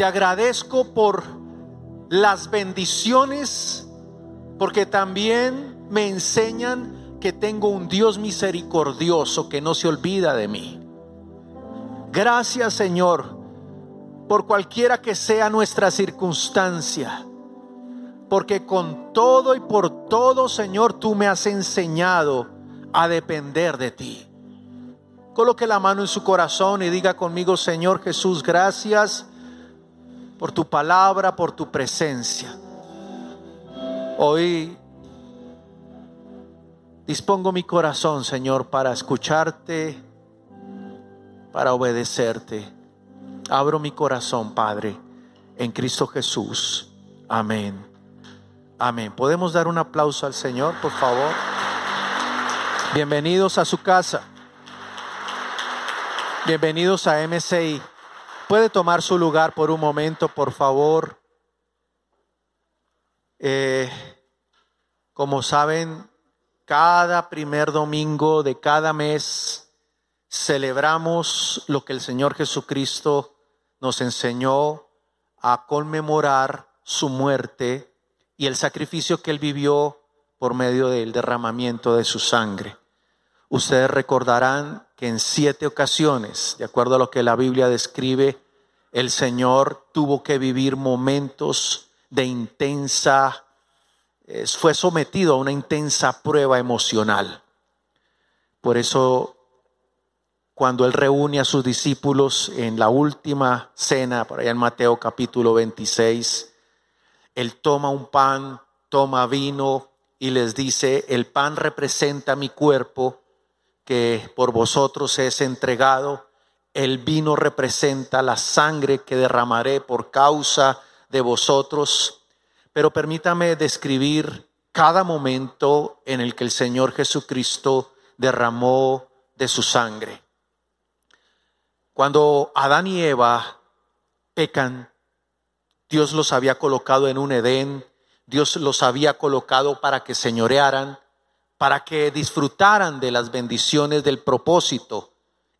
Te agradezco por las bendiciones, porque también me enseñan que tengo un Dios misericordioso que no se olvida de mí. Gracias Señor por cualquiera que sea nuestra circunstancia, porque con todo y por todo Señor tú me has enseñado a depender de ti. Coloque la mano en su corazón y diga conmigo, Señor Jesús, gracias por tu palabra, por tu presencia. Hoy dispongo mi corazón, Señor, para escucharte, para obedecerte. Abro mi corazón, Padre, en Cristo Jesús. Amén. Amén. ¿Podemos dar un aplauso al Señor, por favor? Bienvenidos a su casa. Bienvenidos a MCI. ¿Puede tomar su lugar por un momento, por favor? Eh, como saben, cada primer domingo de cada mes celebramos lo que el Señor Jesucristo nos enseñó a conmemorar su muerte y el sacrificio que Él vivió por medio del derramamiento de su sangre. Ustedes recordarán que en siete ocasiones, de acuerdo a lo que la Biblia describe, el Señor tuvo que vivir momentos de intensa, fue sometido a una intensa prueba emocional. Por eso, cuando Él reúne a sus discípulos en la última cena, por allá en Mateo capítulo 26, Él toma un pan, toma vino y les dice, el pan representa mi cuerpo que por vosotros es entregado. El vino representa la sangre que derramaré por causa de vosotros. Pero permítame describir cada momento en el que el Señor Jesucristo derramó de su sangre. Cuando Adán y Eva pecan, Dios los había colocado en un Edén, Dios los había colocado para que señorearan, para que disfrutaran de las bendiciones del propósito.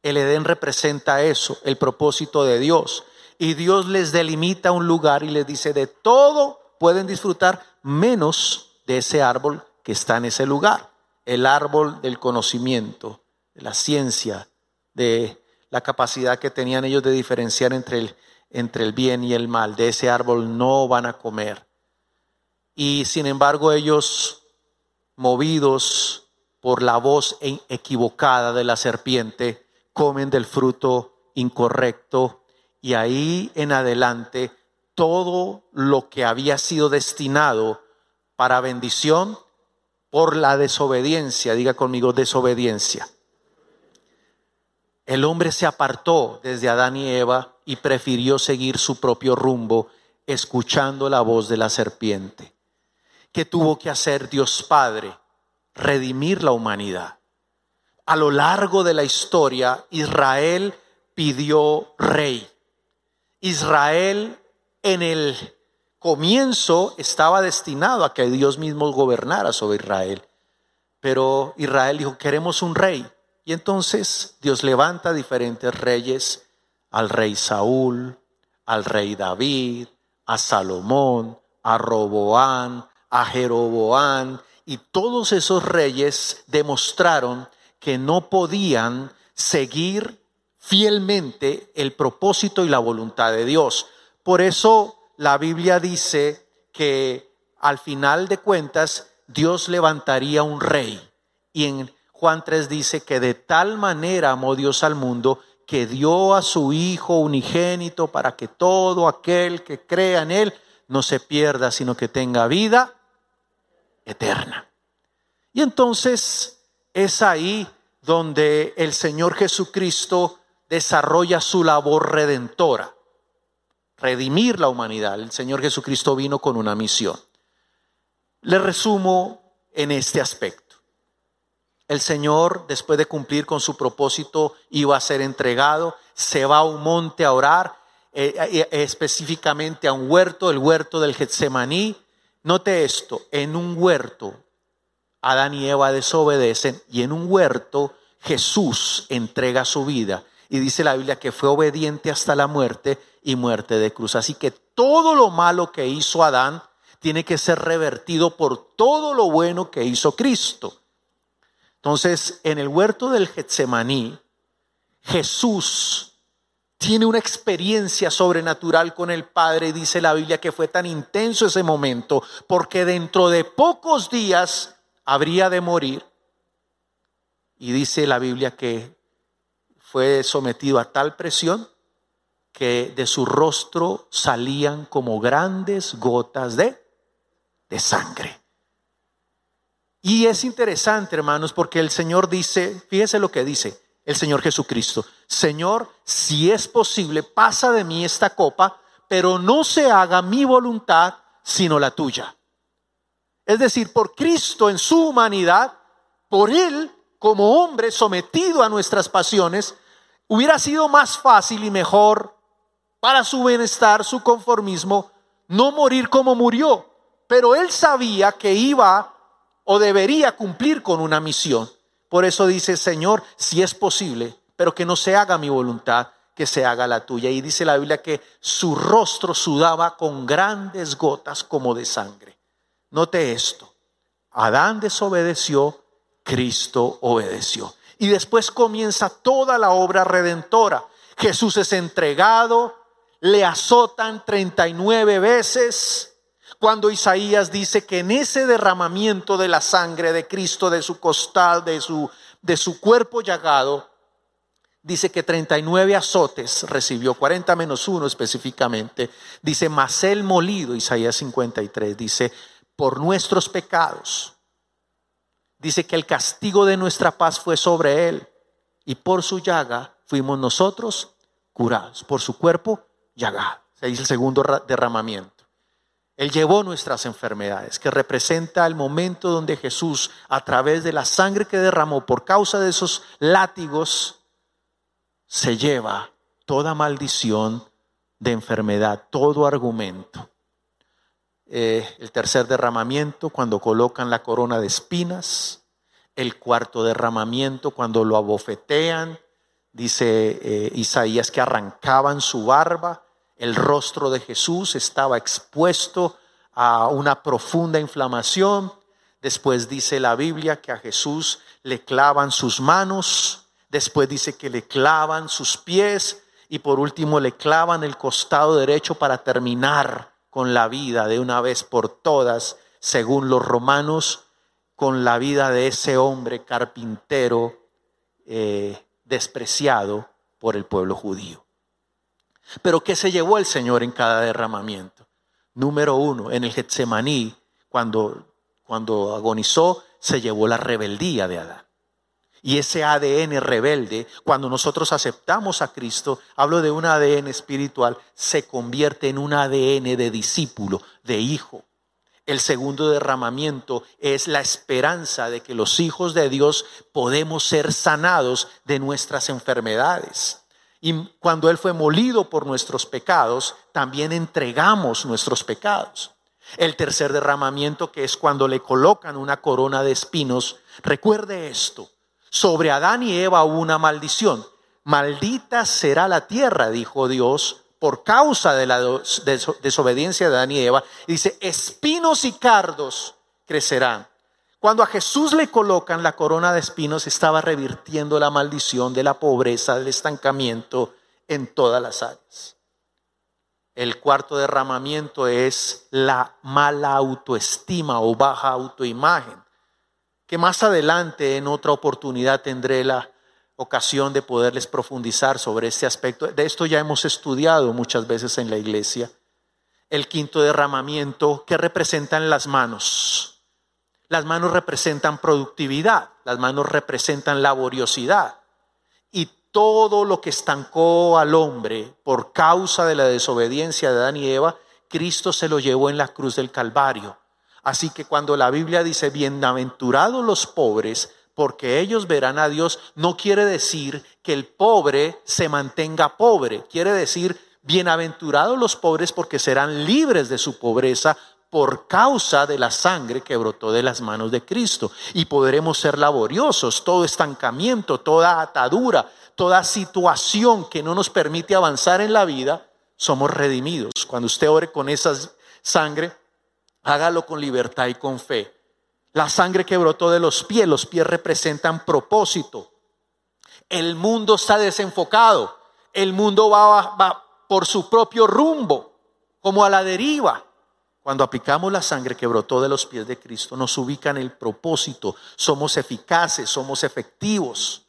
El Edén representa eso, el propósito de Dios. Y Dios les delimita un lugar y les dice, de todo pueden disfrutar menos de ese árbol que está en ese lugar. El árbol del conocimiento, de la ciencia, de la capacidad que tenían ellos de diferenciar entre el, entre el bien y el mal. De ese árbol no van a comer. Y sin embargo ellos movidos por la voz equivocada de la serpiente, comen del fruto incorrecto y ahí en adelante todo lo que había sido destinado para bendición por la desobediencia, diga conmigo desobediencia. El hombre se apartó desde Adán y Eva y prefirió seguir su propio rumbo, escuchando la voz de la serpiente. ¿Qué tuvo que hacer Dios Padre? Redimir la humanidad. A lo largo de la historia, Israel pidió rey. Israel en el comienzo estaba destinado a que Dios mismo gobernara sobre Israel. Pero Israel dijo, queremos un rey. Y entonces Dios levanta diferentes reyes, al rey Saúl, al rey David, a Salomón, a Roboán, a Jeroboán y todos esos reyes demostraron que no podían seguir fielmente el propósito y la voluntad de Dios. Por eso la Biblia dice que al final de cuentas Dios levantaría un rey. Y en Juan 3 dice que de tal manera amó Dios al mundo que dio a su Hijo unigénito para que todo aquel que crea en Él no se pierda, sino que tenga vida eterna. Y entonces es ahí donde el Señor Jesucristo desarrolla su labor redentora, redimir la humanidad. El Señor Jesucristo vino con una misión. Le resumo en este aspecto. El Señor, después de cumplir con su propósito, iba a ser entregado, se va a un monte a orar, eh, eh, específicamente a un huerto, el huerto del Getsemaní, Note esto, en un huerto Adán y Eva desobedecen y en un huerto Jesús entrega su vida. Y dice la Biblia que fue obediente hasta la muerte y muerte de cruz. Así que todo lo malo que hizo Adán tiene que ser revertido por todo lo bueno que hizo Cristo. Entonces, en el huerto del Getsemaní, Jesús tiene una experiencia sobrenatural con el Padre. Dice la Biblia que fue tan intenso ese momento, porque dentro de pocos días habría de morir. Y dice la Biblia que fue sometido a tal presión que de su rostro salían como grandes gotas de, de sangre. Y es interesante, hermanos, porque el Señor dice, fíjese lo que dice el Señor Jesucristo, Señor, si es posible, pasa de mí esta copa, pero no se haga mi voluntad, sino la tuya. Es decir, por Cristo en su humanidad, por Él como hombre sometido a nuestras pasiones, hubiera sido más fácil y mejor para su bienestar, su conformismo, no morir como murió. Pero Él sabía que iba o debería cumplir con una misión. Por eso dice, Señor, si es posible, pero que no se haga mi voluntad, que se haga la tuya. Y dice la Biblia que su rostro sudaba con grandes gotas como de sangre. Note esto, Adán desobedeció, Cristo obedeció. Y después comienza toda la obra redentora. Jesús es entregado, le azotan 39 veces, cuando Isaías dice que en ese derramamiento de la sangre de Cristo, de su costal, de su, de su cuerpo llagado, dice que 39 azotes recibió, 40 menos 1 específicamente. Dice, mas el molido, Isaías 53, dice, por nuestros pecados. Dice que el castigo de nuestra paz fue sobre él y por su llaga fuimos nosotros curados, por su cuerpo llagado. Se dice el segundo derramamiento. Él llevó nuestras enfermedades, que representa el momento donde Jesús, a través de la sangre que derramó por causa de esos látigos, se lleva toda maldición de enfermedad, todo argumento. Eh, el tercer derramamiento, cuando colocan la corona de espinas. El cuarto derramamiento, cuando lo abofetean. Dice eh, Isaías que arrancaban su barba el rostro de Jesús estaba expuesto a una profunda inflamación. Después dice la Biblia que a Jesús le clavan sus manos, después dice que le clavan sus pies y por último le clavan el costado derecho para terminar con la vida de una vez por todas, según los romanos, con la vida de ese hombre carpintero eh, despreciado por el pueblo judío. Pero ¿qué se llevó el Señor en cada derramamiento? Número uno, en el Getsemaní, cuando, cuando agonizó, se llevó la rebeldía de Adán. Y ese ADN rebelde, cuando nosotros aceptamos a Cristo, hablo de un ADN espiritual, se convierte en un ADN de discípulo, de hijo. El segundo derramamiento es la esperanza de que los hijos de Dios podemos ser sanados de nuestras enfermedades. Y cuando Él fue molido por nuestros pecados, también entregamos nuestros pecados. El tercer derramamiento, que es cuando le colocan una corona de espinos, recuerde esto, sobre Adán y Eva hubo una maldición. Maldita será la tierra, dijo Dios, por causa de la desobediencia de Adán y Eva. dice, espinos y cardos crecerán. Cuando a Jesús le colocan la corona de espinos, estaba revirtiendo la maldición de la pobreza, del estancamiento en todas las áreas. El cuarto derramamiento es la mala autoestima o baja autoimagen, que más adelante en otra oportunidad tendré la ocasión de poderles profundizar sobre este aspecto. De esto ya hemos estudiado muchas veces en la iglesia. El quinto derramamiento que representan las manos las manos representan productividad, las manos representan laboriosidad. Y todo lo que estancó al hombre por causa de la desobediencia de Adán y Eva, Cristo se lo llevó en la cruz del Calvario. Así que cuando la Biblia dice, bienaventurados los pobres, porque ellos verán a Dios, no quiere decir que el pobre se mantenga pobre, quiere decir, bienaventurados los pobres porque serán libres de su pobreza, por causa de la sangre que brotó de las manos de Cristo. Y podremos ser laboriosos, todo estancamiento, toda atadura, toda situación que no nos permite avanzar en la vida, somos redimidos. Cuando usted ore con esa sangre, hágalo con libertad y con fe. La sangre que brotó de los pies, los pies representan propósito. El mundo está desenfocado. El mundo va, va por su propio rumbo, como a la deriva. Cuando aplicamos la sangre que brotó de los pies de Cristo, nos ubica en el propósito. Somos eficaces, somos efectivos.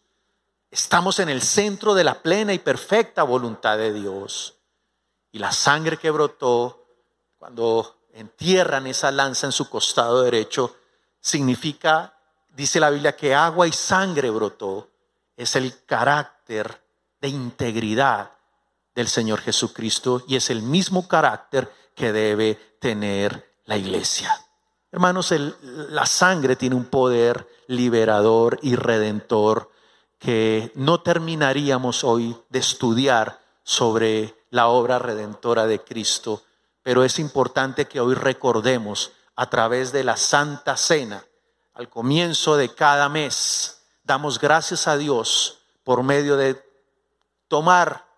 Estamos en el centro de la plena y perfecta voluntad de Dios. Y la sangre que brotó, cuando entierran esa lanza en su costado derecho, significa, dice la Biblia, que agua y sangre brotó. Es el carácter de integridad del Señor Jesucristo y es el mismo carácter que debe tener la iglesia. Hermanos, la sangre tiene un poder liberador y redentor que no terminaríamos hoy de estudiar sobre la obra redentora de Cristo, pero es importante que hoy recordemos a través de la Santa Cena, al comienzo de cada mes, damos gracias a Dios por medio de tomar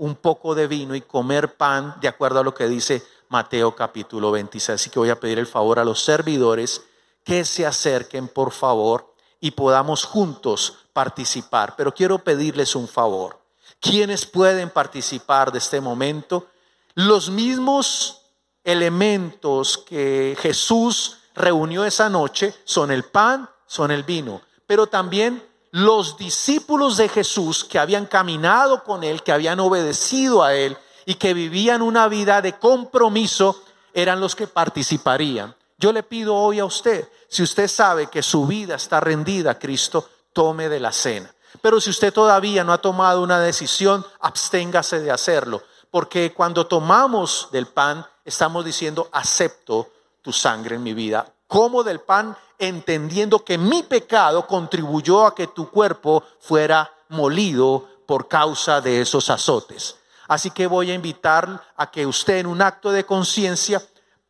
un poco de vino y comer pan, de acuerdo a lo que dice Mateo capítulo 26. Así que voy a pedir el favor a los servidores que se acerquen, por favor, y podamos juntos participar. Pero quiero pedirles un favor. ¿Quiénes pueden participar de este momento? Los mismos elementos que Jesús reunió esa noche son el pan, son el vino, pero también los discípulos de Jesús que habían caminado con él, que habían obedecido a él y que vivían una vida de compromiso, eran los que participarían. Yo le pido hoy a usted, si usted sabe que su vida está rendida a Cristo, tome de la cena. Pero si usted todavía no ha tomado una decisión, absténgase de hacerlo. Porque cuando tomamos del pan, estamos diciendo, acepto tu sangre en mi vida. Como del pan entendiendo que mi pecado contribuyó a que tu cuerpo fuera molido por causa de esos azotes. Así que voy a invitar a que usted en un acto de conciencia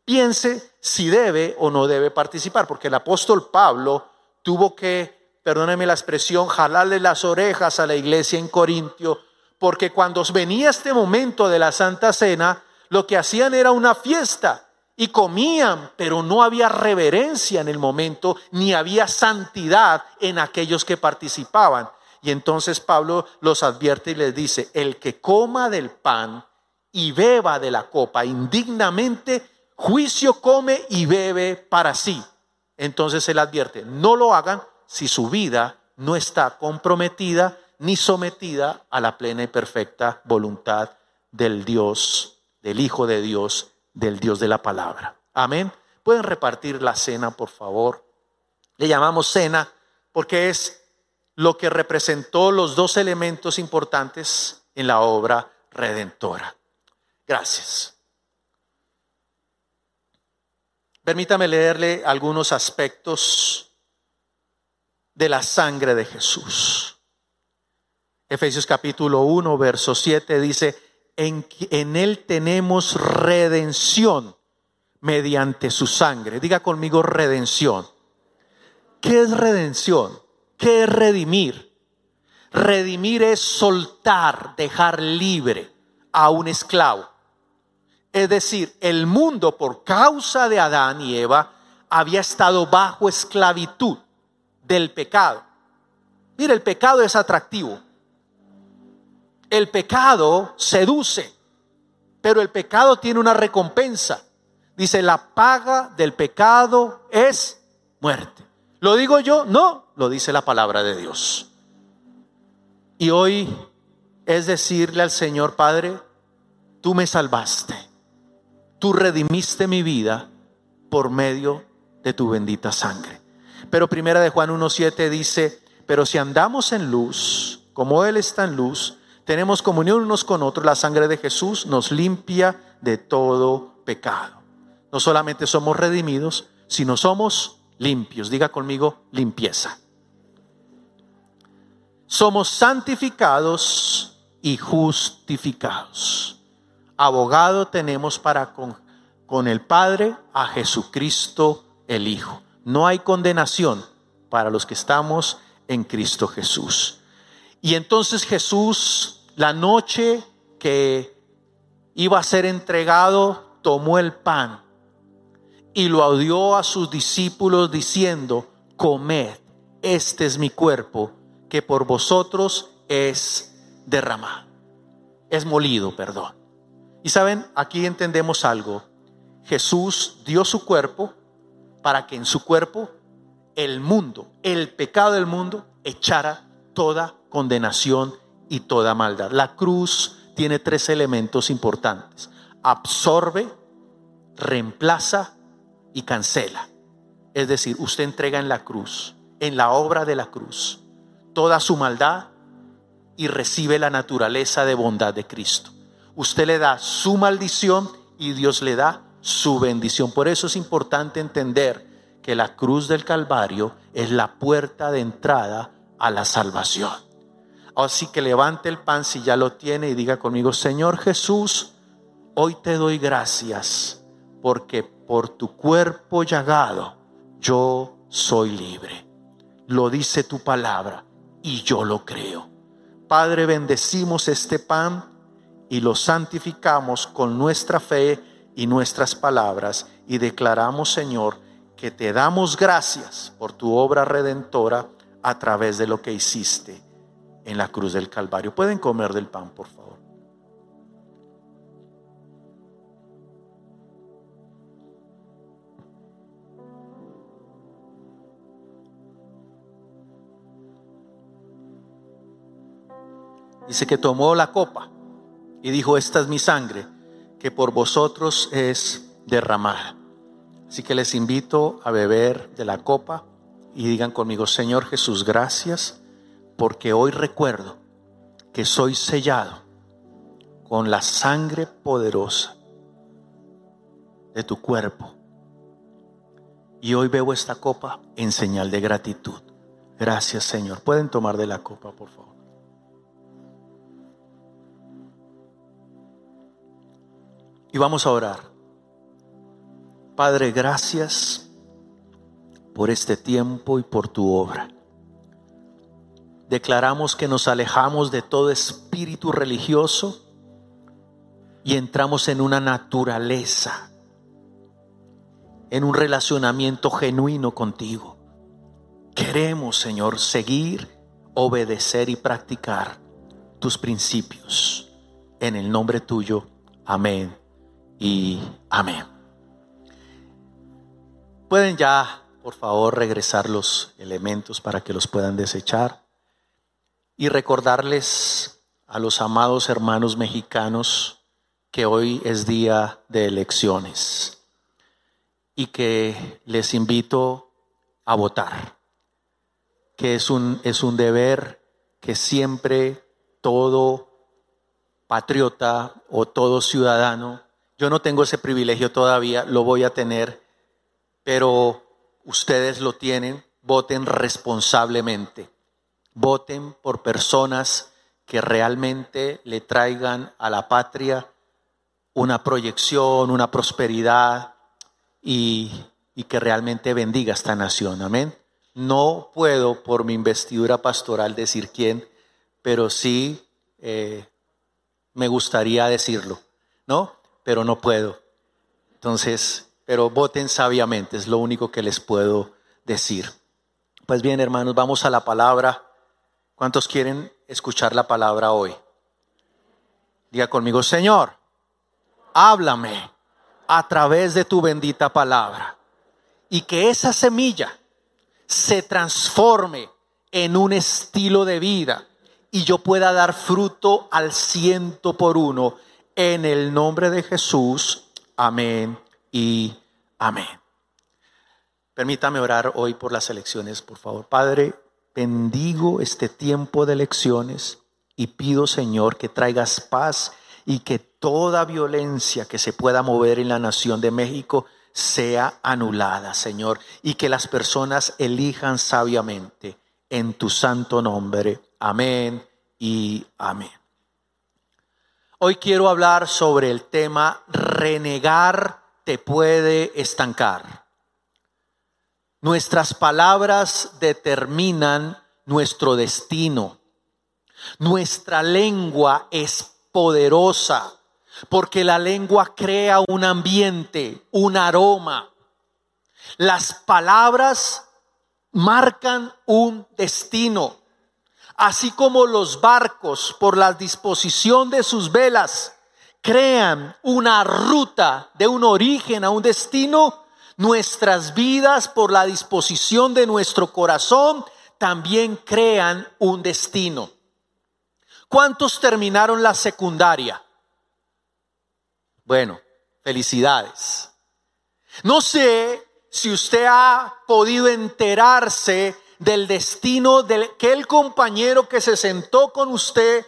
piense si debe o no debe participar, porque el apóstol Pablo tuvo que, perdóneme la expresión, jalarle las orejas a la iglesia en Corintio, porque cuando venía este momento de la Santa Cena, lo que hacían era una fiesta y comían, pero no había reverencia en el momento, ni había santidad en aquellos que participaban. Y entonces Pablo los advierte y les dice, el que coma del pan y beba de la copa indignamente, juicio come y bebe para sí. Entonces él advierte, no lo hagan si su vida no está comprometida ni sometida a la plena y perfecta voluntad del Dios, del Hijo de Dios, del Dios de la palabra. Amén. Pueden repartir la cena, por favor. Le llamamos cena porque es lo que representó los dos elementos importantes en la obra redentora. Gracias. Permítame leerle algunos aspectos de la sangre de Jesús. Efesios capítulo 1, verso 7 dice, en, Él tenemos redención mediante su sangre. Diga conmigo redención. ¿Qué es redención? ¿Qué es redimir? Redimir es soltar, dejar libre a un esclavo. Es decir, el mundo por causa de Adán y Eva había estado bajo esclavitud del pecado. Mira, el pecado es atractivo. El pecado seduce, pero el pecado tiene una recompensa. Dice, la paga del pecado es muerte. ¿Lo digo yo? No, lo dice la palabra de Dios. Y hoy es decirle al Señor Padre, tú me salvaste tú redimiste mi vida por medio de tu bendita sangre. Pero primera de Juan 1.7 dice, pero si andamos en luz, como Él está en luz, tenemos comunión unos con otros, la sangre de Jesús nos limpia de todo pecado. No solamente somos redimidos, sino somos limpios. Diga conmigo, limpieza. Somos santificados y justificados abogado tenemos para con, con el Padre a Jesucristo el Hijo. No hay condenación para los que estamos en Cristo Jesús. Y entonces Jesús, la noche que iba a ser entregado, tomó el pan y lo dio a sus discípulos diciendo, comed, este es mi cuerpo que por vosotros es derramado, es molido, perdón. Y saben, aquí entendemos algo. Jesús dio su cuerpo para que en su cuerpo el mundo, el pecado del mundo, echara toda condenación y toda maldad. La cruz tiene tres elementos importantes. Absorbe, reemplaza y cancela. Es decir, usted entrega en la cruz, en la obra de la cruz, toda su maldad y recibe la naturaleza de bondad de Cristo. Usted le da su maldición y Dios le da su bendición. Por eso es importante entender que la cruz del Calvario es la puerta de entrada a la salvación. Así que levante el pan si ya lo tiene y diga conmigo, Señor Jesús, hoy te doy gracias porque por tu cuerpo llagado yo soy libre. Lo dice tu palabra y yo lo creo. Padre, bendecimos este pan y lo santificamos con nuestra fe y nuestras palabras y declaramos, Señor, que te damos gracias por tu obra redentora a través de lo que hiciste en la cruz del Calvario. Pueden comer del pan, por favor. Dice que tomó la copa y dijo, esta es mi sangre, que por vosotros es derramada. Así que les invito a beber de la copa y digan conmigo, Señor Jesús, gracias porque hoy recuerdo que soy sellado con la sangre poderosa de tu cuerpo. Y hoy bebo esta copa en señal de gratitud. Gracias Señor. Pueden tomar de la copa, por favor. Y vamos a orar. Padre, gracias por este tiempo y por tu obra. Declaramos que nos alejamos de todo espíritu religioso y entramos en una naturaleza, en un relacionamiento genuino contigo. Queremos, Señor, seguir, obedecer y practicar tus principios. En el nombre tuyo. Amén y amén. Pueden ya, por favor, regresar los elementos para que los puedan desechar y recordarles a los amados hermanos mexicanos que hoy es día de elecciones y que les invito a votar, que es un, es un deber que siempre todo patriota o todo ciudadano yo no tengo ese privilegio todavía, lo voy a tener, pero ustedes lo tienen, voten responsablemente, voten por personas que realmente le traigan a la patria una proyección, una prosperidad y, que realmente bendiga esta nación. Amén. No puedo por mi investidura pastoral decir quién, pero sí eh, me gustaría decirlo, ¿no? pero no puedo. Entonces, pero voten sabiamente, es lo único que les puedo decir. Pues bien, hermanos, vamos a la palabra. ¿Cuántos quieren escuchar la palabra hoy? Diga conmigo, Señor, háblame a través de tu bendita palabra y que esa semilla se transforme en un estilo de vida y yo pueda dar fruto al ciento por uno en el nombre de Jesús. Amén y amén. Permítame orar hoy por las elecciones, por favor. Padre, bendigo este tiempo de elecciones y pido, Señor, que traigas paz y que toda violencia que se pueda mover en la nación de México sea anulada, Señor, y que las personas elijan sabiamente en tu santo nombre. Amén y amén. Hoy quiero hablar sobre el tema renegar te puede estancar. Nuestras palabras determinan nuestro destino. Nuestra lengua es poderosa. porque la lengua crea un ambiente, un aroma. Las palabras marcan un destino, así como los barcos por la disposición de sus velas crean una ruta de un origen a un destino, nuestras vidas por la disposición de nuestro corazón también crean un destino. ¿Cuántos terminaron la secundaria? Bueno, felicidades. No sé si usted ha podido enterarse del destino de aquel compañero que se sentó con usted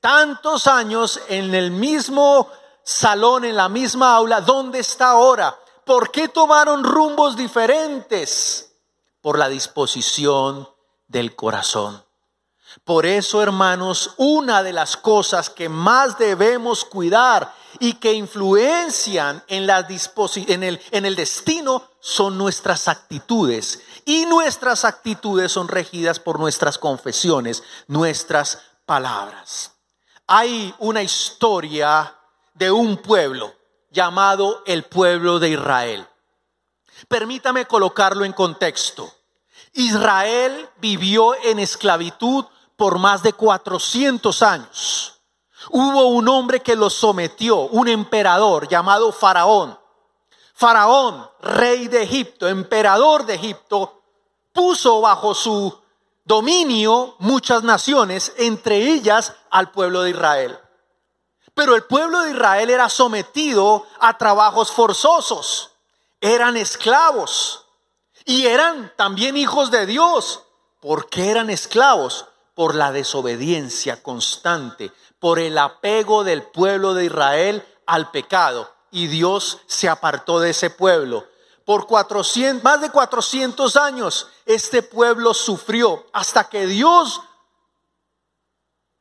tantos años en el mismo salón, en la misma aula, ¿dónde está ahora? ¿Por qué tomaron rumbos diferentes? Por la disposición del corazón. Por eso, hermanos, una de las cosas que más debemos cuidar y que influencian en, la en, el, en el destino son nuestras actitudes. Y nuestras actitudes son regidas por nuestras confesiones, nuestras palabras. Hay una historia de un pueblo llamado el pueblo de Israel. Permítame colocarlo en contexto. Israel vivió en esclavitud por más de 400 años. Hubo un hombre que lo sometió, un emperador llamado Faraón. Faraón, rey de Egipto, emperador de Egipto, puso bajo su dominio muchas naciones, entre ellas al pueblo de Israel. Pero el pueblo de Israel era sometido a trabajos forzosos, eran esclavos y eran también hijos de Dios. ¿Por qué eran esclavos? por la desobediencia constante, por el apego del pueblo de Israel al pecado. Y Dios se apartó de ese pueblo. Por 400, más de 400 años este pueblo sufrió hasta que Dios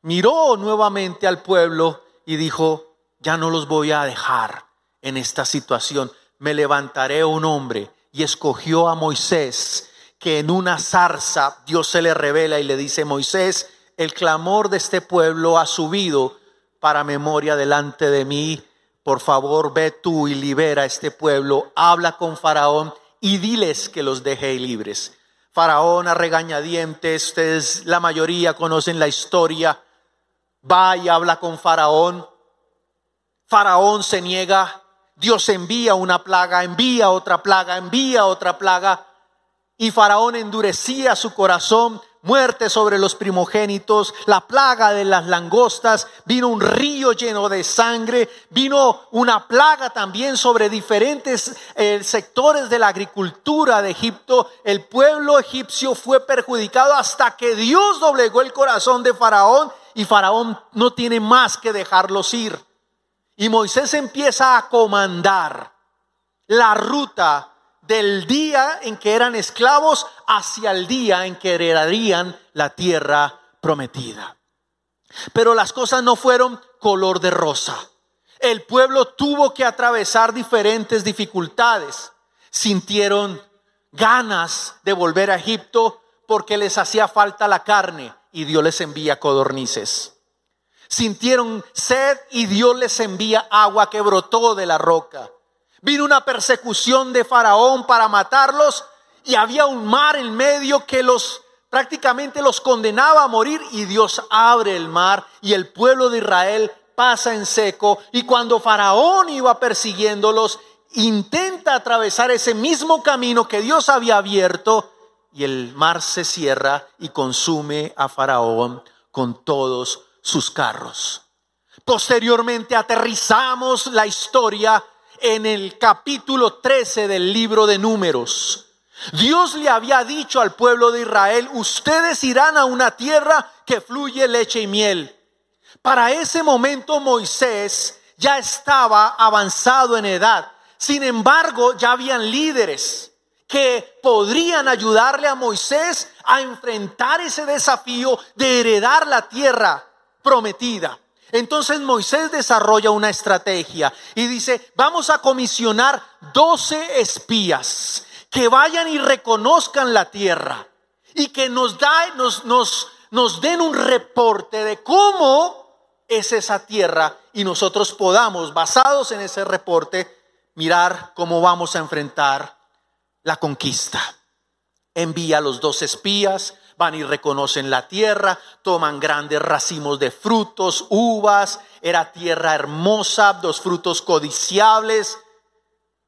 miró nuevamente al pueblo y dijo, ya no los voy a dejar en esta situación, me levantaré un hombre y escogió a Moisés que en una zarza Dios se le revela y le dice, Moisés, el clamor de este pueblo ha subido para memoria delante de mí. Por favor, ve tú y libera a este pueblo. Habla con Faraón y diles que los deje libres. Faraón a regañadientes, ustedes la mayoría conocen la historia. Va y habla con Faraón. Faraón se niega. Dios envía una plaga, envía otra plaga, envía otra plaga. Y Faraón endurecía su corazón, muerte sobre los primogénitos, la plaga de las langostas, vino un río lleno de sangre, vino una plaga también sobre diferentes eh, sectores de la agricultura de Egipto. El pueblo egipcio fue perjudicado hasta que Dios doblegó el corazón de Faraón y Faraón no tiene más que dejarlos ir. Y Moisés empieza a comandar la ruta del día en que eran esclavos hacia el día en que heredarían la tierra prometida. Pero las cosas no fueron color de rosa. El pueblo tuvo que atravesar diferentes dificultades. Sintieron ganas de volver a Egipto porque les hacía falta la carne y Dios les envía codornices. Sintieron sed y Dios les envía agua que brotó de la roca. Vino una persecución de Faraón para matarlos y había un mar en medio que los prácticamente los condenaba a morir y Dios abre el mar y el pueblo de Israel pasa en seco y cuando Faraón iba persiguiéndolos intenta atravesar ese mismo camino que Dios había abierto y el mar se cierra y consume a Faraón con todos sus carros. Posteriormente aterrizamos la historia en el capítulo 13 del libro de números. Dios le había dicho al pueblo de Israel, ustedes irán a una tierra que fluye leche y miel. Para ese momento Moisés ya estaba avanzado en edad. Sin embargo, ya habían líderes que podrían ayudarle a Moisés a enfrentar ese desafío de heredar la tierra prometida. Entonces Moisés desarrolla una estrategia y dice, vamos a comisionar 12 espías que vayan y reconozcan la tierra y que nos, da, nos, den un reporte de cómo es esa tierra y nosotros podamos, basados en ese reporte, mirar cómo vamos a enfrentar la conquista. Envía a los dos espías, van y reconocen la tierra, toman grandes racimos de frutos, uvas, era tierra hermosa, dos frutos codiciables,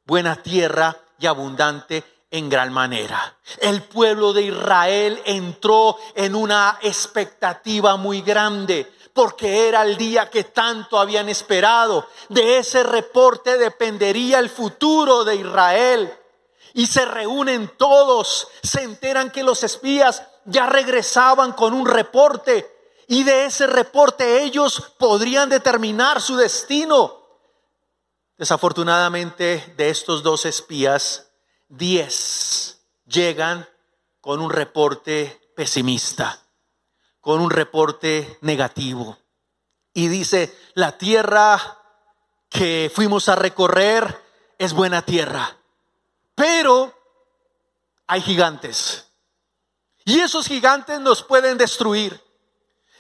buena tierra y abundante en gran manera. El pueblo de Israel entró en una expectativa muy grande porque era el día que tanto habían esperado. De ese reporte dependería el futuro de Israel. Y se reúnen todos, se enteran que los espías ya regresaban con un reporte y de ese reporte ellos podrían determinar su destino. Desafortunadamente de estos dos espías, diez llegan con un reporte pesimista, con un reporte negativo. Y dice, la tierra que fuimos a recorrer es buena tierra, pero hay gigantes. Y esos gigantes nos pueden destruir.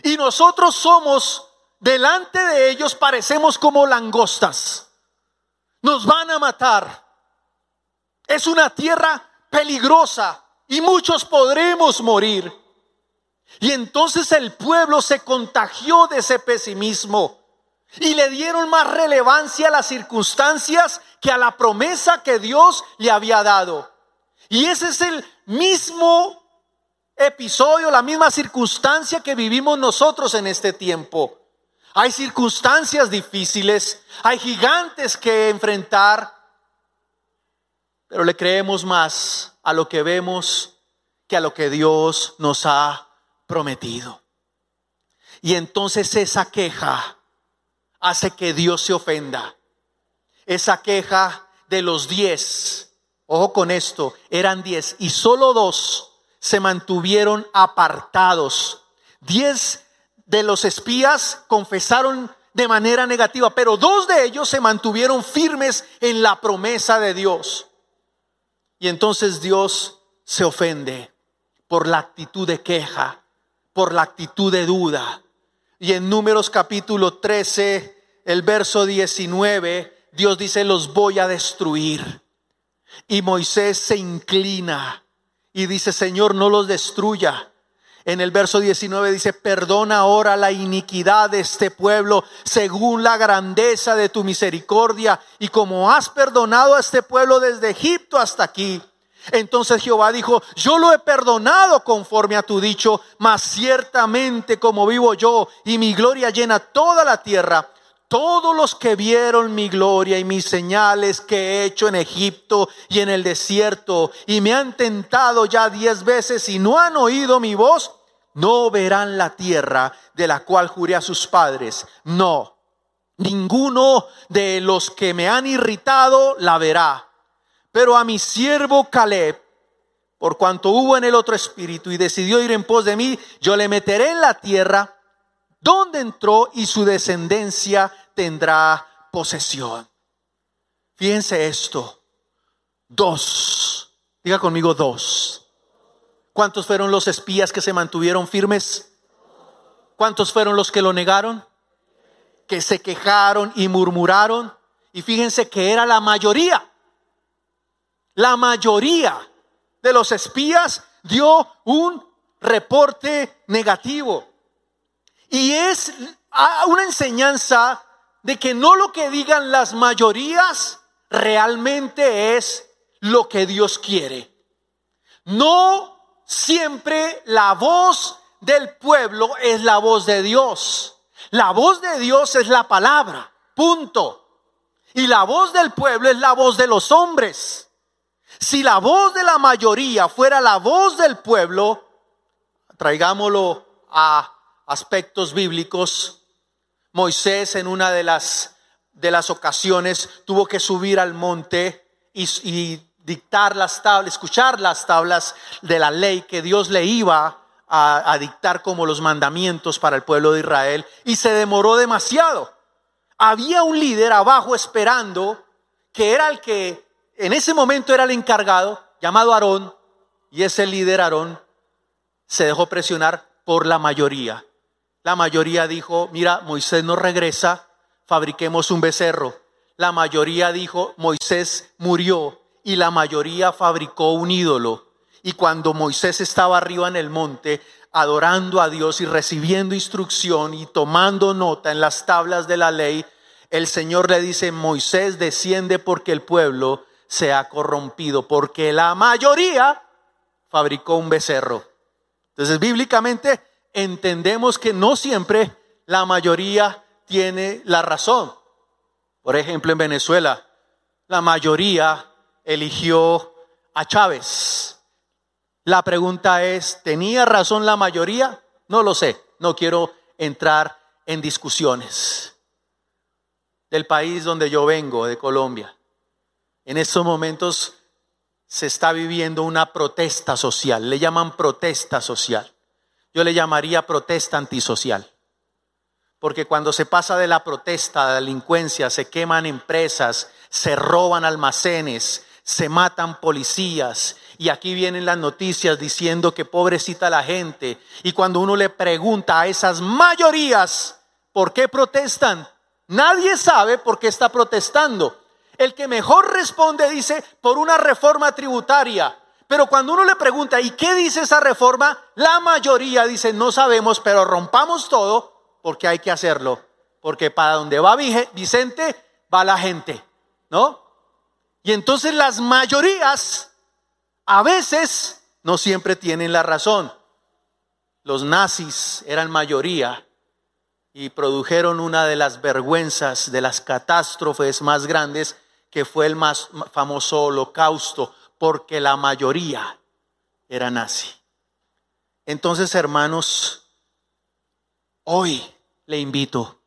Y nosotros somos, delante de ellos, parecemos como langostas. Nos van a matar. Es una tierra peligrosa y muchos podremos morir. Y entonces el pueblo se contagió de ese pesimismo y le dieron más relevancia a las circunstancias que a la promesa que Dios le había dado. Y ese es el mismo episodio, la misma circunstancia que vivimos nosotros en este tiempo. Hay circunstancias difíciles, hay gigantes que enfrentar, pero le creemos más a lo que vemos que a lo que Dios nos ha prometido. Y entonces esa queja hace que Dios se ofenda. Esa queja de los diez, ojo con esto, eran diez y solo dos se mantuvieron apartados. Diez de los espías confesaron de manera negativa, pero dos de ellos se mantuvieron firmes en la promesa de Dios. Y entonces Dios se ofende por la actitud de queja, por la actitud de duda. Y en números capítulo 13, el verso 19, Dios dice, los voy a destruir. Y Moisés se inclina y dice, Señor, no los destruya. En el verso 19 dice, perdona ahora la iniquidad de este pueblo según la grandeza de tu misericordia y como has perdonado a este pueblo desde Egipto hasta aquí. Entonces Jehová dijo, yo lo he perdonado conforme a tu dicho, mas ciertamente como vivo yo y mi gloria llena toda la tierra, todos los que vieron mi gloria y mis señales que he hecho en Egipto y en el desierto y me han tentado ya diez veces y no han oído mi voz, no verán la tierra de la cual juré a sus padres. No, ninguno de los que me han irritado la verá. Pero a mi siervo Caleb, por cuanto hubo en el otro espíritu y decidió ir en pos de mí, yo le meteré en la tierra donde entró y su descendencia tendrá posesión. Fíjense esto. Dos. Diga conmigo dos. ¿Cuántos fueron los espías que se mantuvieron firmes? ¿Cuántos fueron los que lo negaron? Que se quejaron y murmuraron. Y fíjense que era la mayoría. La mayoría de los espías dio un reporte negativo. Y es una enseñanza de que no lo que digan las mayorías realmente es lo que Dios quiere. No siempre la voz del pueblo es la voz de Dios. La voz de Dios es la palabra, punto. Y la voz del pueblo es la voz de los hombres. Si la voz de la mayoría fuera la voz del pueblo, traigámoslo a aspectos bíblicos, Moisés en una de las, de las ocasiones tuvo que subir al monte y, dictar las tablas, escuchar las tablas de la ley que Dios le iba a, a dictar como los mandamientos para el pueblo de Israel y se demoró demasiado. Había un líder abajo esperando que era el que en ese momento era el encargado, llamado Aarón, y ese líder Aarón se dejó presionar por la mayoría La mayoría dijo, mira, Moisés no regresa, fabriquemos un becerro. La mayoría dijo, Moisés murió y la mayoría fabricó un ídolo. Y cuando Moisés estaba arriba en el monte, adorando a Dios y recibiendo instrucción y tomando nota en las tablas de la ley, el Señor le dice, Moisés desciende porque el pueblo se ha corrompido, porque la mayoría fabricó un becerro. Entonces, bíblicamente entendemos que no siempre la mayoría tiene la razón. Por ejemplo, en Venezuela, la mayoría eligió a Chávez. La pregunta es, ¿tenía razón la mayoría? No lo sé, no quiero entrar en discusiones. Del país donde yo vengo, de Colombia, en estos momentos se está viviendo una protesta social, le llaman protesta social. Yo le llamaría protesta antisocial. Porque cuando se pasa de la protesta a la delincuencia, se queman empresas, se roban almacenes, se matan policías. Y aquí vienen las noticias diciendo que pobrecita la gente. Y cuando uno le pregunta a esas mayorías, ¿por qué protestan? Nadie sabe por qué está protestando. El que mejor responde dice, por una reforma tributaria. Pero cuando uno le pregunta, ¿y qué dice esa reforma? La mayoría dice, no sabemos, pero rompamos todo porque hay que hacerlo. Porque para donde va Vicente, va la gente, ¿no? Y entonces las mayorías a veces no siempre tienen la razón. Los nazis eran mayoría y produjeron una de las vergüenzas, de las catástrofes más grandes, que fue el más famoso holocausto, porque la mayoría era nazi. Entonces, hermanos, Hoy le invito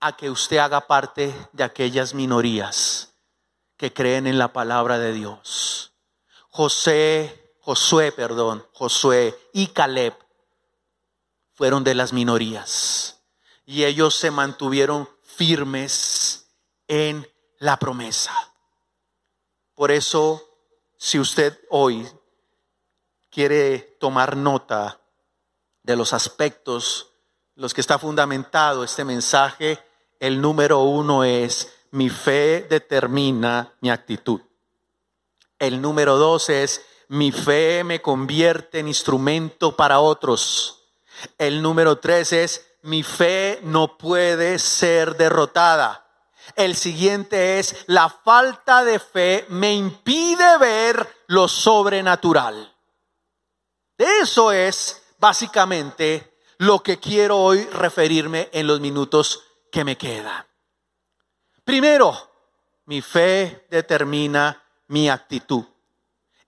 a que usted haga parte de aquellas minorías que creen en la palabra de Dios. José, Josué, perdón, Josué y Caleb fueron de las minorías y ellos se mantuvieron firmes en la promesa. Por eso, si usted hoy quiere tomar nota de los aspectos los que está fundamentado este mensaje, el número uno es mi fe determina mi actitud. El número dos es mi fe me convierte en instrumento para otros. El número tres es mi fe no puede ser derrotada. El siguiente es la falta de fe me impide ver lo sobrenatural. Eso es básicamente lo que quiero hoy referirme en los minutos que me quedan. Primero, mi fe determina mi actitud.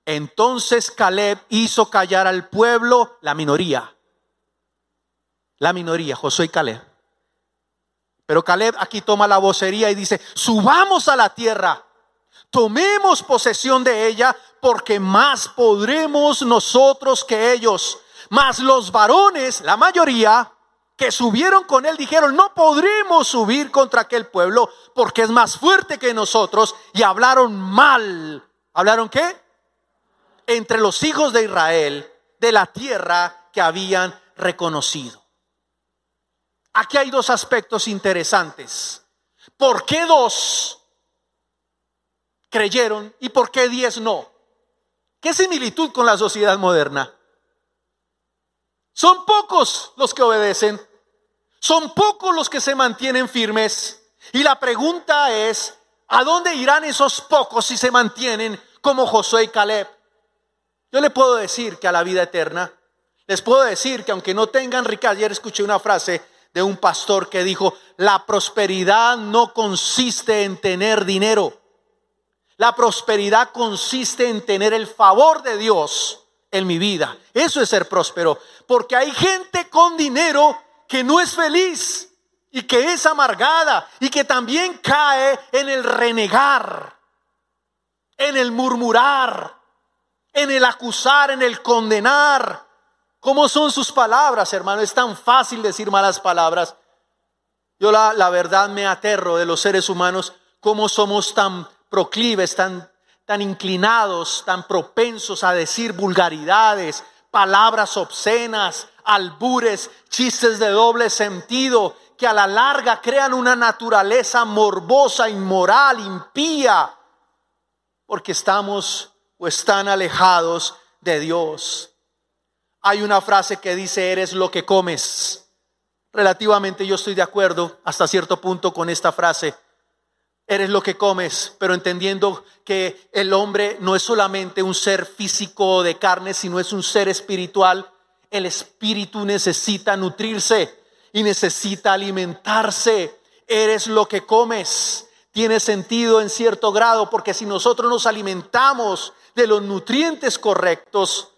Entonces Caleb hizo callar al pueblo, la minoría. La minoría, Josué y Caleb. Pero Caleb aquí toma la vocería y dice, subamos a la tierra, tomemos posesión de ella, porque más podremos nosotros que ellos mas los varones, la mayoría, que subieron con él dijeron, no podremos subir contra aquel pueblo porque es más fuerte que nosotros y hablaron mal. ¿Hablaron qué? Entre los hijos de Israel de la tierra que habían reconocido. Aquí hay dos aspectos interesantes. ¿Por qué dos creyeron y por qué diez no? ¿Qué similitud con la sociedad moderna? Son pocos los que obedecen. Son pocos los que se mantienen firmes. Y la pregunta es, ¿a dónde irán esos pocos si se mantienen como Josué y Caleb? Yo le puedo decir que a la vida eterna, les puedo decir que aunque no tengan riqueza, ayer escuché una frase de un pastor que dijo, la prosperidad no consiste en tener dinero, la prosperidad consiste en tener el favor de Dios en mi vida. Eso es ser próspero. Porque hay gente con dinero que no es feliz y que es amargada y que también cae en el renegar, en el murmurar, en el acusar, en el condenar. ¿Cómo son sus palabras, hermano? Es tan fácil decir malas palabras. Yo la, la verdad me aterro de los seres humanos, cómo somos tan proclives, tan tan inclinados, tan propensos a decir vulgaridades, palabras obscenas, albures, chistes de doble sentido, que a la larga crean una naturaleza morbosa, inmoral, impía, porque estamos o están alejados de Dios. Hay una frase que dice, eres lo que comes. Relativamente yo estoy de acuerdo hasta cierto punto con esta frase. Eres lo que comes, pero entendiendo que el hombre no es solamente un ser físico de carne, sino es un ser espiritual. El espíritu necesita nutrirse y necesita alimentarse. Eres lo que comes. Tiene sentido en cierto grado porque si nosotros nos alimentamos de los nutrientes correctos,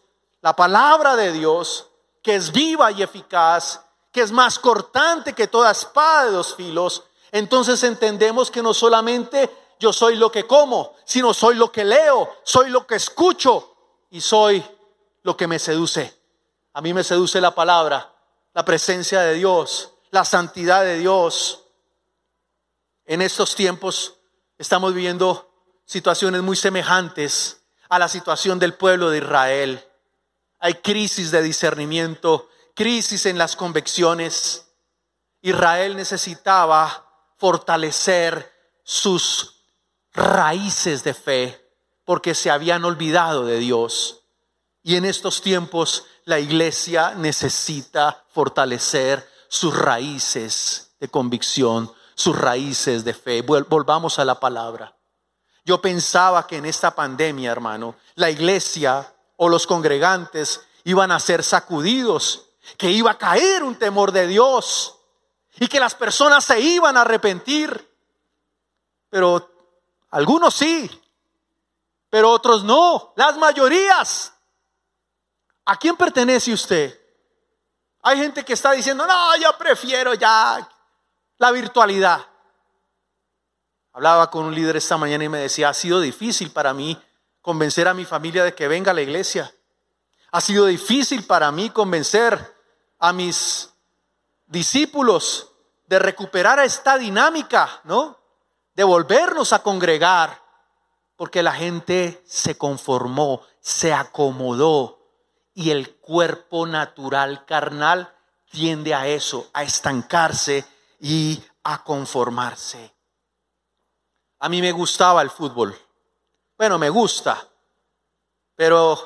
la palabra de Dios, que es viva y eficaz, que es más cortante que toda espada de dos filos, entonces entendemos que no solamente yo soy lo que como, sino soy lo que leo, soy lo que escucho y soy lo que me seduce. A mí me seduce la palabra, la presencia de Dios, la santidad de Dios. En estos tiempos estamos viviendo situaciones muy semejantes a la situación del pueblo de Israel. Hay crisis de discernimiento, crisis en las convicciones. Israel necesitaba fortalecer sus raíces de fe porque se habían olvidado de Dios. Y en estos tiempos la iglesia necesita fortalecer sus raíces de convicción, sus raíces de fe. Volvamos a la palabra. Yo pensaba que en esta pandemia, hermano, la iglesia o los congregantes iban a ser sacudidos que iba a caer un temor de Dios y que las personas se iban a arrepentir. Pero algunos sí, pero otros no, las mayorías. ¿A quién pertenece usted? Hay gente que está diciendo, no, yo prefiero ya la virtualidad. Hablaba con un líder esta mañana y me decía, ha sido difícil para mí convencer a mi familia de que venga a la iglesia. Ha sido difícil para mí convencer a mis discípulos de recuperar esta dinámica, ¿no? De volvernos a congregar, porque la gente se conformó, se acomodó y el cuerpo natural carnal tiende a eso, a estancarse y a conformarse. A mí me gustaba el fútbol. Bueno, me gusta, pero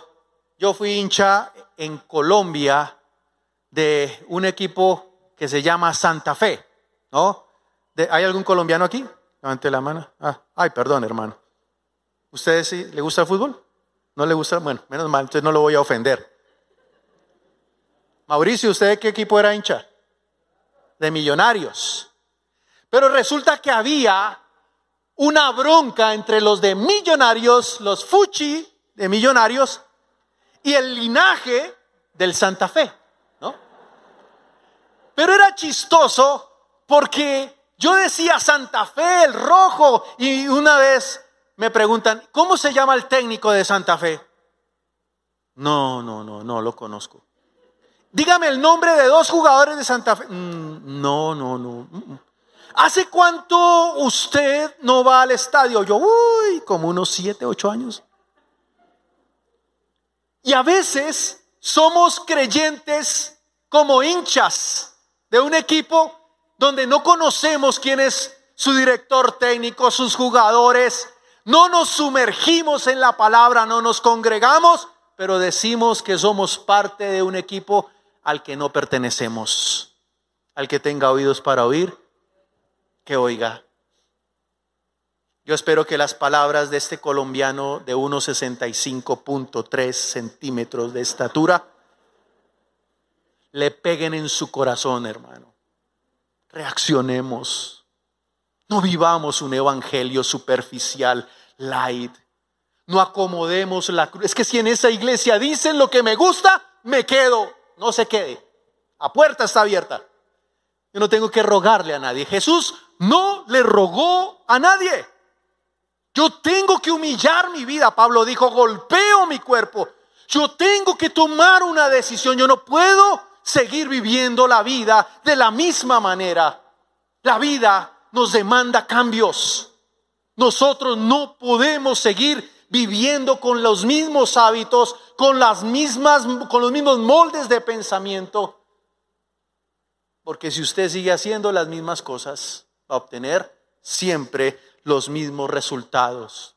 yo fui hincha en Colombia de un equipo que se llama Santa Fe, ¿no? ¿Hay algún colombiano aquí? Levante la mano. Ah, ay, perdón, hermano. ¿Ustedes sí le gusta el fútbol? ¿No le gusta? Bueno, menos mal, entonces no lo voy a ofender. Mauricio, ¿usted de qué equipo era hincha? De millonarios. Pero resulta que había una bronca entre los de millonarios, los fuchi de millonarios, y el linaje del Santa Fe, ¿no? Pero era chistoso porque yo decía Santa Fe, el rojo, y una vez me preguntan, ¿cómo se llama el técnico de Santa Fe? No, no, no, no lo conozco. Dígame el nombre de dos jugadores de Santa Fe. Mm, no, no, no. Mm, mm. ¿Hace cuánto usted no va al estadio? Yo, uy, como unos siete, ocho años. Y a veces somos creyentes como hinchas de un equipo donde no conocemos quién es su director técnico, sus jugadores, no nos sumergimos en la palabra, no nos congregamos, pero decimos que somos parte de un equipo al que no pertenecemos. Al que tenga oídos para oír, que oiga. Yo espero que las palabras de este colombiano de 1,65.3 centímetros de estatura le peguen en su corazón, hermano. Reaccionemos. No vivamos un evangelio superficial, light. No acomodemos la cruz. Es que si en esa iglesia dicen lo que me gusta, me quedo. No se quede. La puerta está abierta. Yo no tengo que rogarle a nadie. Jesús no le rogó a nadie. Yo tengo que humillar mi vida. Pablo dijo, golpeo mi cuerpo. Yo tengo que tomar una decisión. Yo no puedo seguir viviendo la vida de la misma manera. La vida nos demanda cambios. Nosotros no podemos seguir viviendo con los mismos hábitos, con las mismas con los mismos moldes de pensamiento. Porque si usted sigue haciendo las mismas cosas, va a obtener siempre los mismos resultados.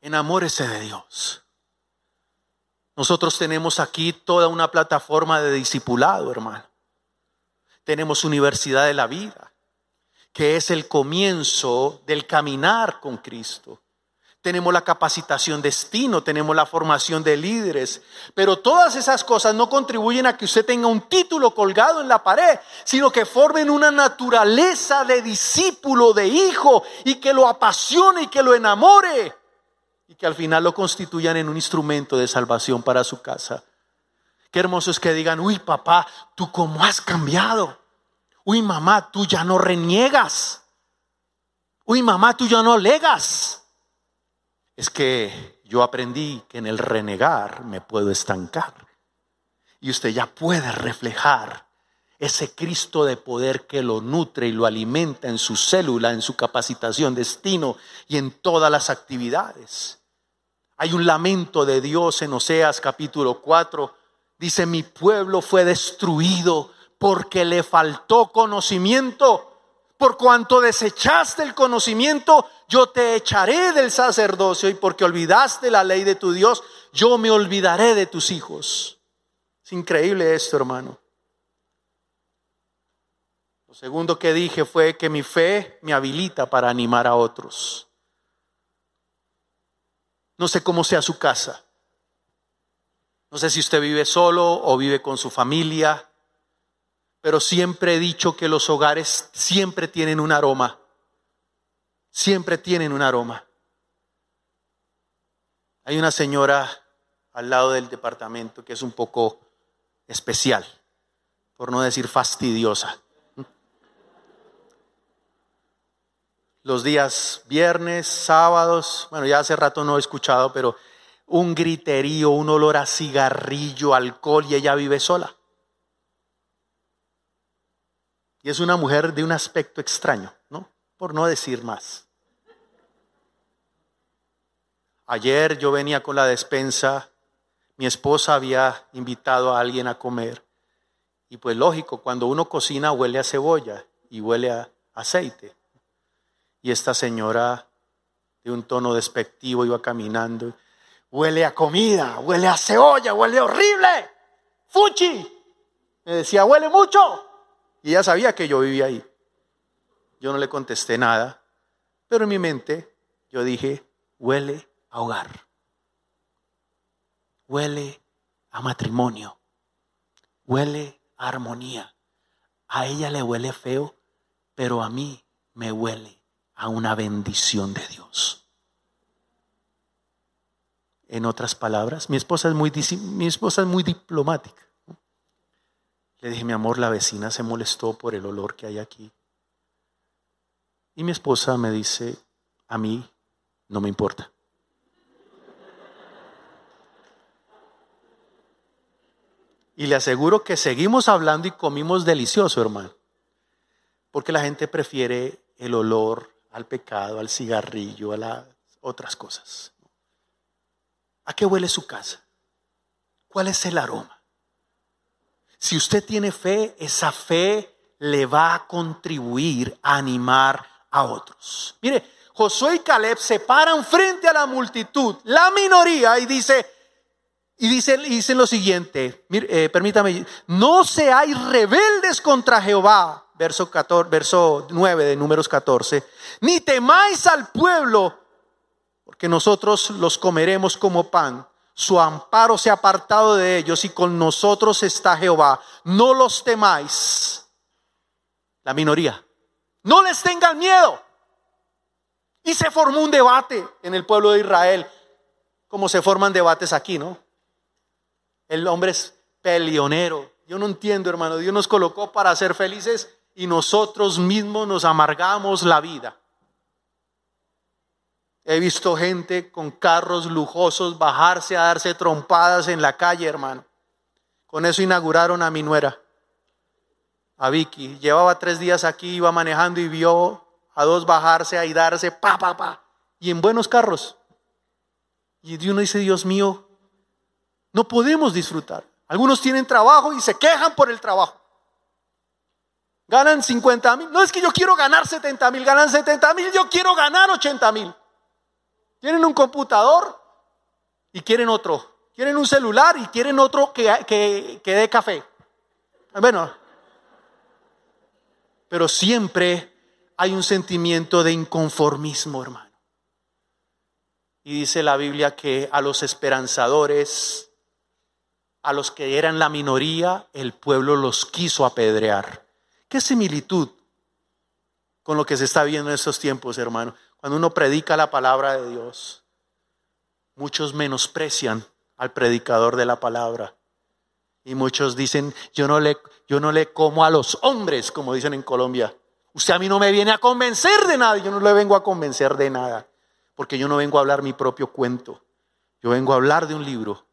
Enamórese de Dios. Nosotros tenemos aquí toda una plataforma de discipulado, hermano. Tenemos Universidad de la Vida, que es el comienzo del caminar con Cristo. Tenemos la capacitación destino, tenemos la formación de líderes, pero todas esas cosas no contribuyen a que usted tenga un título colgado en la pared, sino que formen una naturaleza de discípulo, de hijo, y que lo apasione y que lo enamore y que al final lo constituyan en un instrumento de salvación para su casa. Qué hermoso es que digan, uy papá, tú cómo has cambiado. Uy mamá, tú ya no reniegas. Uy mamá, tú ya no legas. Es que yo aprendí que en el renegar me puedo estancar. Y usted ya puede reflejar ese Cristo de poder que lo nutre y lo alimenta en su célula, en su capacitación, destino y en todas las actividades. Hay un lamento de Dios en Oseas capítulo 4. Dice, mi pueblo fue destruido porque le faltó conocimiento. Por cuanto desechaste el conocimiento, yo te echaré del sacerdocio y porque olvidaste la ley de tu Dios, yo me olvidaré de tus hijos. Es increíble esto, hermano. Lo segundo que dije fue que mi fe me habilita para animar a otros. No sé cómo sea su casa. No sé si usted vive solo o vive con su familia, pero siempre he dicho que los hogares siempre tienen un aroma. Siempre tienen un aroma. Hay una señora al lado del departamento que es un poco especial, por no decir fastidiosa. los días viernes, sábados, bueno, ya hace rato no he escuchado, pero un griterío, un olor a cigarrillo, alcohol y ella vive sola. Y es una mujer de un aspecto extraño, ¿no? Por no decir más. Ayer yo venía con la despensa, mi esposa había invitado a alguien a comer. Y pues lógico, cuando uno cocina huele a cebolla y huele a aceite. Y esta señora, de un tono despectivo, iba caminando. Huele a comida, huele a cebolla, huele horrible. Fuchi. Me decía, huele mucho. Y ella sabía que yo vivía ahí. Yo no le contesté nada, pero en mi mente yo dije, huele a hogar. Huele a matrimonio. Huele a armonía. A ella le huele feo, pero a mí me huele a una bendición de Dios. En otras palabras, mi esposa es muy, mi esposa es muy diplomática. Le dije, mi amor, la vecina se molestó por el olor que hay aquí. Y mi esposa me dice, a mí no me importa. Y le aseguro que seguimos hablando y comimos delicioso, hermano. Porque la gente prefiere el olor al pecado, al cigarrillo, a las otras cosas. ¿A qué huele su casa? ¿Cuál es el aroma? Si usted tiene fe, esa fe le va a contribuir a animar a otros. Mire, Josué y Caleb se paran frente a la multitud, la minoría, y dice, y dicen, lo siguiente, eh, permítame, no seáis rebeldes contra Jehová, verso, 14, verso 9 de números 14, ni temáis al pueblo, porque nosotros los comeremos como pan. Su amparo se ha apartado de ellos y con nosotros está Jehová. No los temáis. La minoría. No les tengan miedo. Y se formó un debate en el pueblo de Israel, como se forman debates aquí, ¿no? El hombre es peleonero. Yo no entiendo, hermano. Dios nos colocó para ser felices y nosotros mismos nos amargamos la vida. He visto gente con carros lujosos bajarse a darse trompadas en la calle, hermano. Con eso inauguraron a mi nuera, a Vicky. Llevaba tres días aquí, iba manejando y vio a dos bajarse y darse pa, pa, pa. Y en buenos carros, Y uno dice, Dios mío, no podemos disfrutar. Algunos tienen trabajo y se quejan por el trabajo. Ganan 50 mil. No es que yo quiero ganar 70 mil, ganan 70 mil, yo quiero ganar 80 mil. Tienen un computador y quieren otro. Quieren un celular y quieren otro que, que, que dé café. Bueno, pero siempre hay un sentimiento de inconformismo, hermano. Y dice la Biblia que a los esperanzadores, a los que eran la minoría, el pueblo los quiso apedrear. ¿Qué similitud con lo que se está viendo en estos tiempos, hermano? Cuando uno predica la palabra de Dios, muchos menosprecian al predicador de la palabra. Y muchos dicen, yo no le, yo no le como a los hombres, como dicen en Colombia. Usted a mí no me viene a convencer de nada, yo no le vengo a convencer de nada, porque yo no vengo a hablar mi propio cuento. Yo vengo a hablar de un libro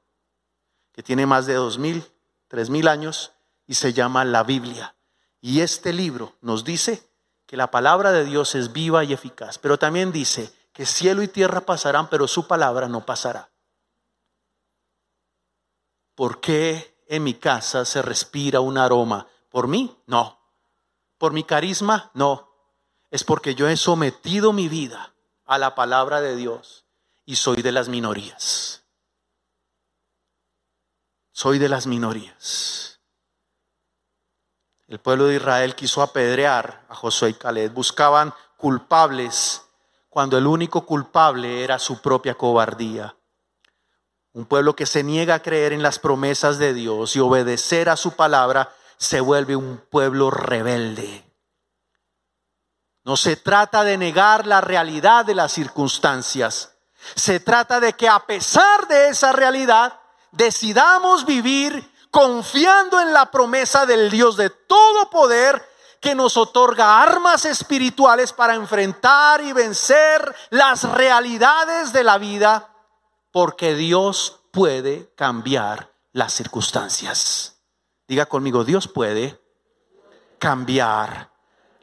que tiene más de dos mil, tres mil años y se llama la Biblia. Y este libro nos dice que la palabra de Dios es viva y eficaz, pero también dice que cielo y tierra pasarán, pero su palabra no pasará. ¿Por qué en mi casa se respira un aroma? ¿Por mí? No. ¿Por mi carisma? No. Es porque yo he sometido mi vida a la palabra de Dios y soy de las minorías. Soy de las minorías. El pueblo de Israel quiso apedrear a Josué y Caleb. Buscaban culpables cuando el único culpable era su propia cobardía. Un pueblo que se niega a creer en las promesas de Dios y obedecer a su palabra se vuelve un pueblo rebelde. No se trata de negar la realidad de las circunstancias. Se trata de que a pesar de esa realidad decidamos vivir confiando en la promesa del Dios de todo poder que nos otorga armas espirituales para enfrentar y vencer las realidades de la vida porque Dios puede cambiar las circunstancias. Diga conmigo, Dios puede cambiar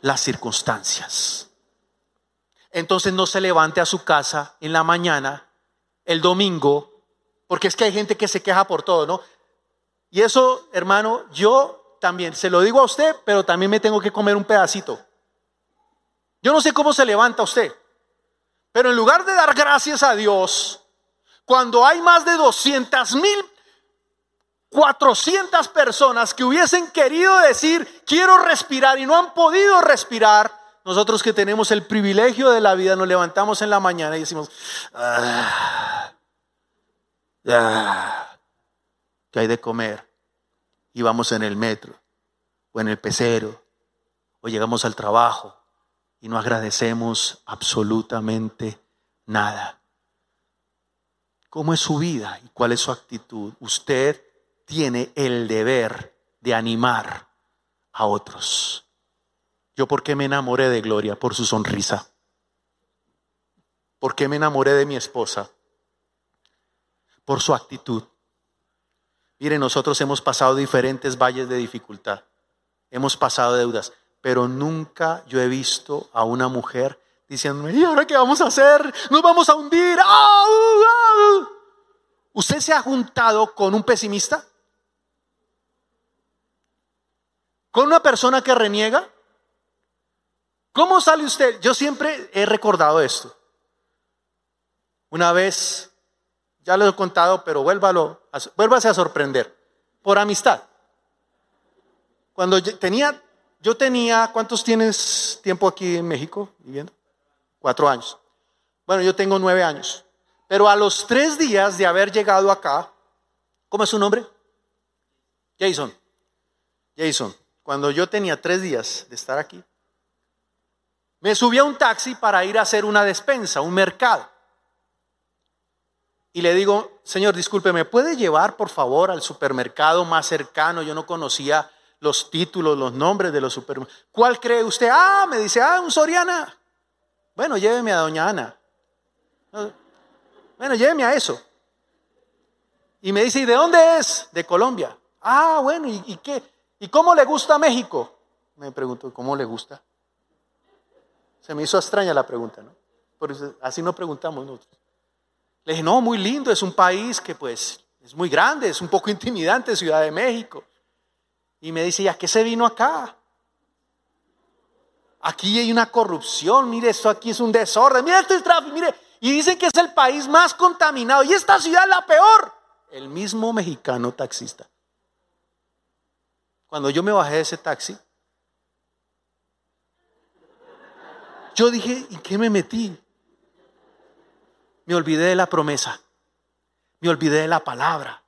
las circunstancias. Entonces no se levante a su casa en la mañana, el domingo, porque es que hay gente que se queja por todo, ¿no? Y eso, hermano, yo también, se lo digo a usted, pero también me tengo que comer un pedacito. Yo no sé cómo se levanta usted, pero en lugar de dar gracias a Dios, cuando hay más de 200 mil, 400 personas que hubiesen querido decir, quiero respirar y no han podido respirar, nosotros que tenemos el privilegio de la vida nos levantamos en la mañana y decimos, ah, ¿qué hay de comer? Y vamos en el metro o en el pecero o llegamos al trabajo y no agradecemos absolutamente nada cómo es su vida y cuál es su actitud. Usted tiene el deber de animar a otros. Yo por qué me enamoré de Gloria por su sonrisa. ¿Por qué me enamoré de mi esposa? Por su actitud. Mire, nosotros hemos pasado diferentes valles de dificultad. Hemos pasado deudas, pero nunca yo he visto a una mujer diciéndome, ¿y ahora qué vamos a hacer? Nos vamos a hundir. ¿Usted se ha juntado con un pesimista? ¿Con una persona que reniega? ¿Cómo sale usted? Yo siempre he recordado esto. Una vez, ya lo he contado, pero vuélvalo, vuélvase a sorprender. Por amistad. Cuando yo tenía, yo tenía, ¿cuántos tienes tiempo aquí en México viviendo? Cuatro años. Bueno, yo tengo nueve años. Pero a los tres días de haber llegado acá, ¿cómo es su nombre? Jason. Jason, cuando yo tenía tres días de estar aquí, me subí a un taxi para ir a hacer una despensa, un mercado. Y le digo, señor, disculpe, ¿me puede llevar por favor al supermercado más cercano? Yo no conocía los títulos, los nombres de los supermercados. ¿Cuál cree usted? Ah, me dice, ah, un Soriana. Bueno, lléveme a doña Ana. Bueno, lléveme a eso. Y me dice, ¿y de dónde es? De Colombia. Ah, bueno, ¿y, qué? ¿Y cómo le gusta México? Me pregunto, ¿cómo le gusta? Se me hizo extraña la pregunta, ¿no? Por así no preguntamos nosotros. Le dije, no, muy lindo, es un país que pues es muy grande, es un poco intimidante, Ciudad de México. Y me dice, ¿y a qué se vino acá? Aquí hay una corrupción, mire, esto aquí es un desorden, mire, este tráfico, mire. Y dicen que es el país más contaminado y esta ciudad es la peor. El mismo mexicano taxista. Cuando yo me bajé de ese taxi, yo dije, ¿y qué me metí? Me olvidé de la promesa, me olvidé de la palabra.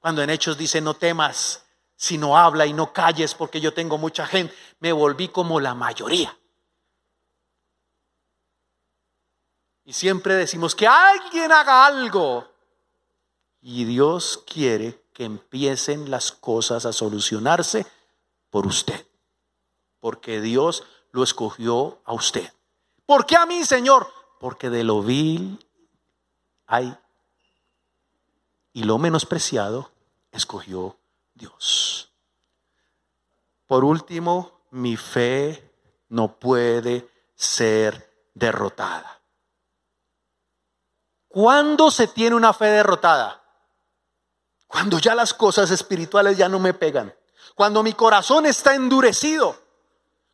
Cuando en Hechos dice, no temas, sino habla y no calles porque yo tengo mucha gente, me volví como la mayoría. Y siempre decimos que alguien haga algo. Y Dios quiere que empiecen las cosas a solucionarse por usted. Porque Dios lo escogió a usted. ¿Por qué a mí, Señor? Porque de lo vil y lo menospreciado escogió Dios. Por último, mi fe no puede ser derrotada. ¿Cuándo se tiene una fe derrotada? Cuando ya las cosas espirituales ya no me pegan. Cuando mi corazón está endurecido.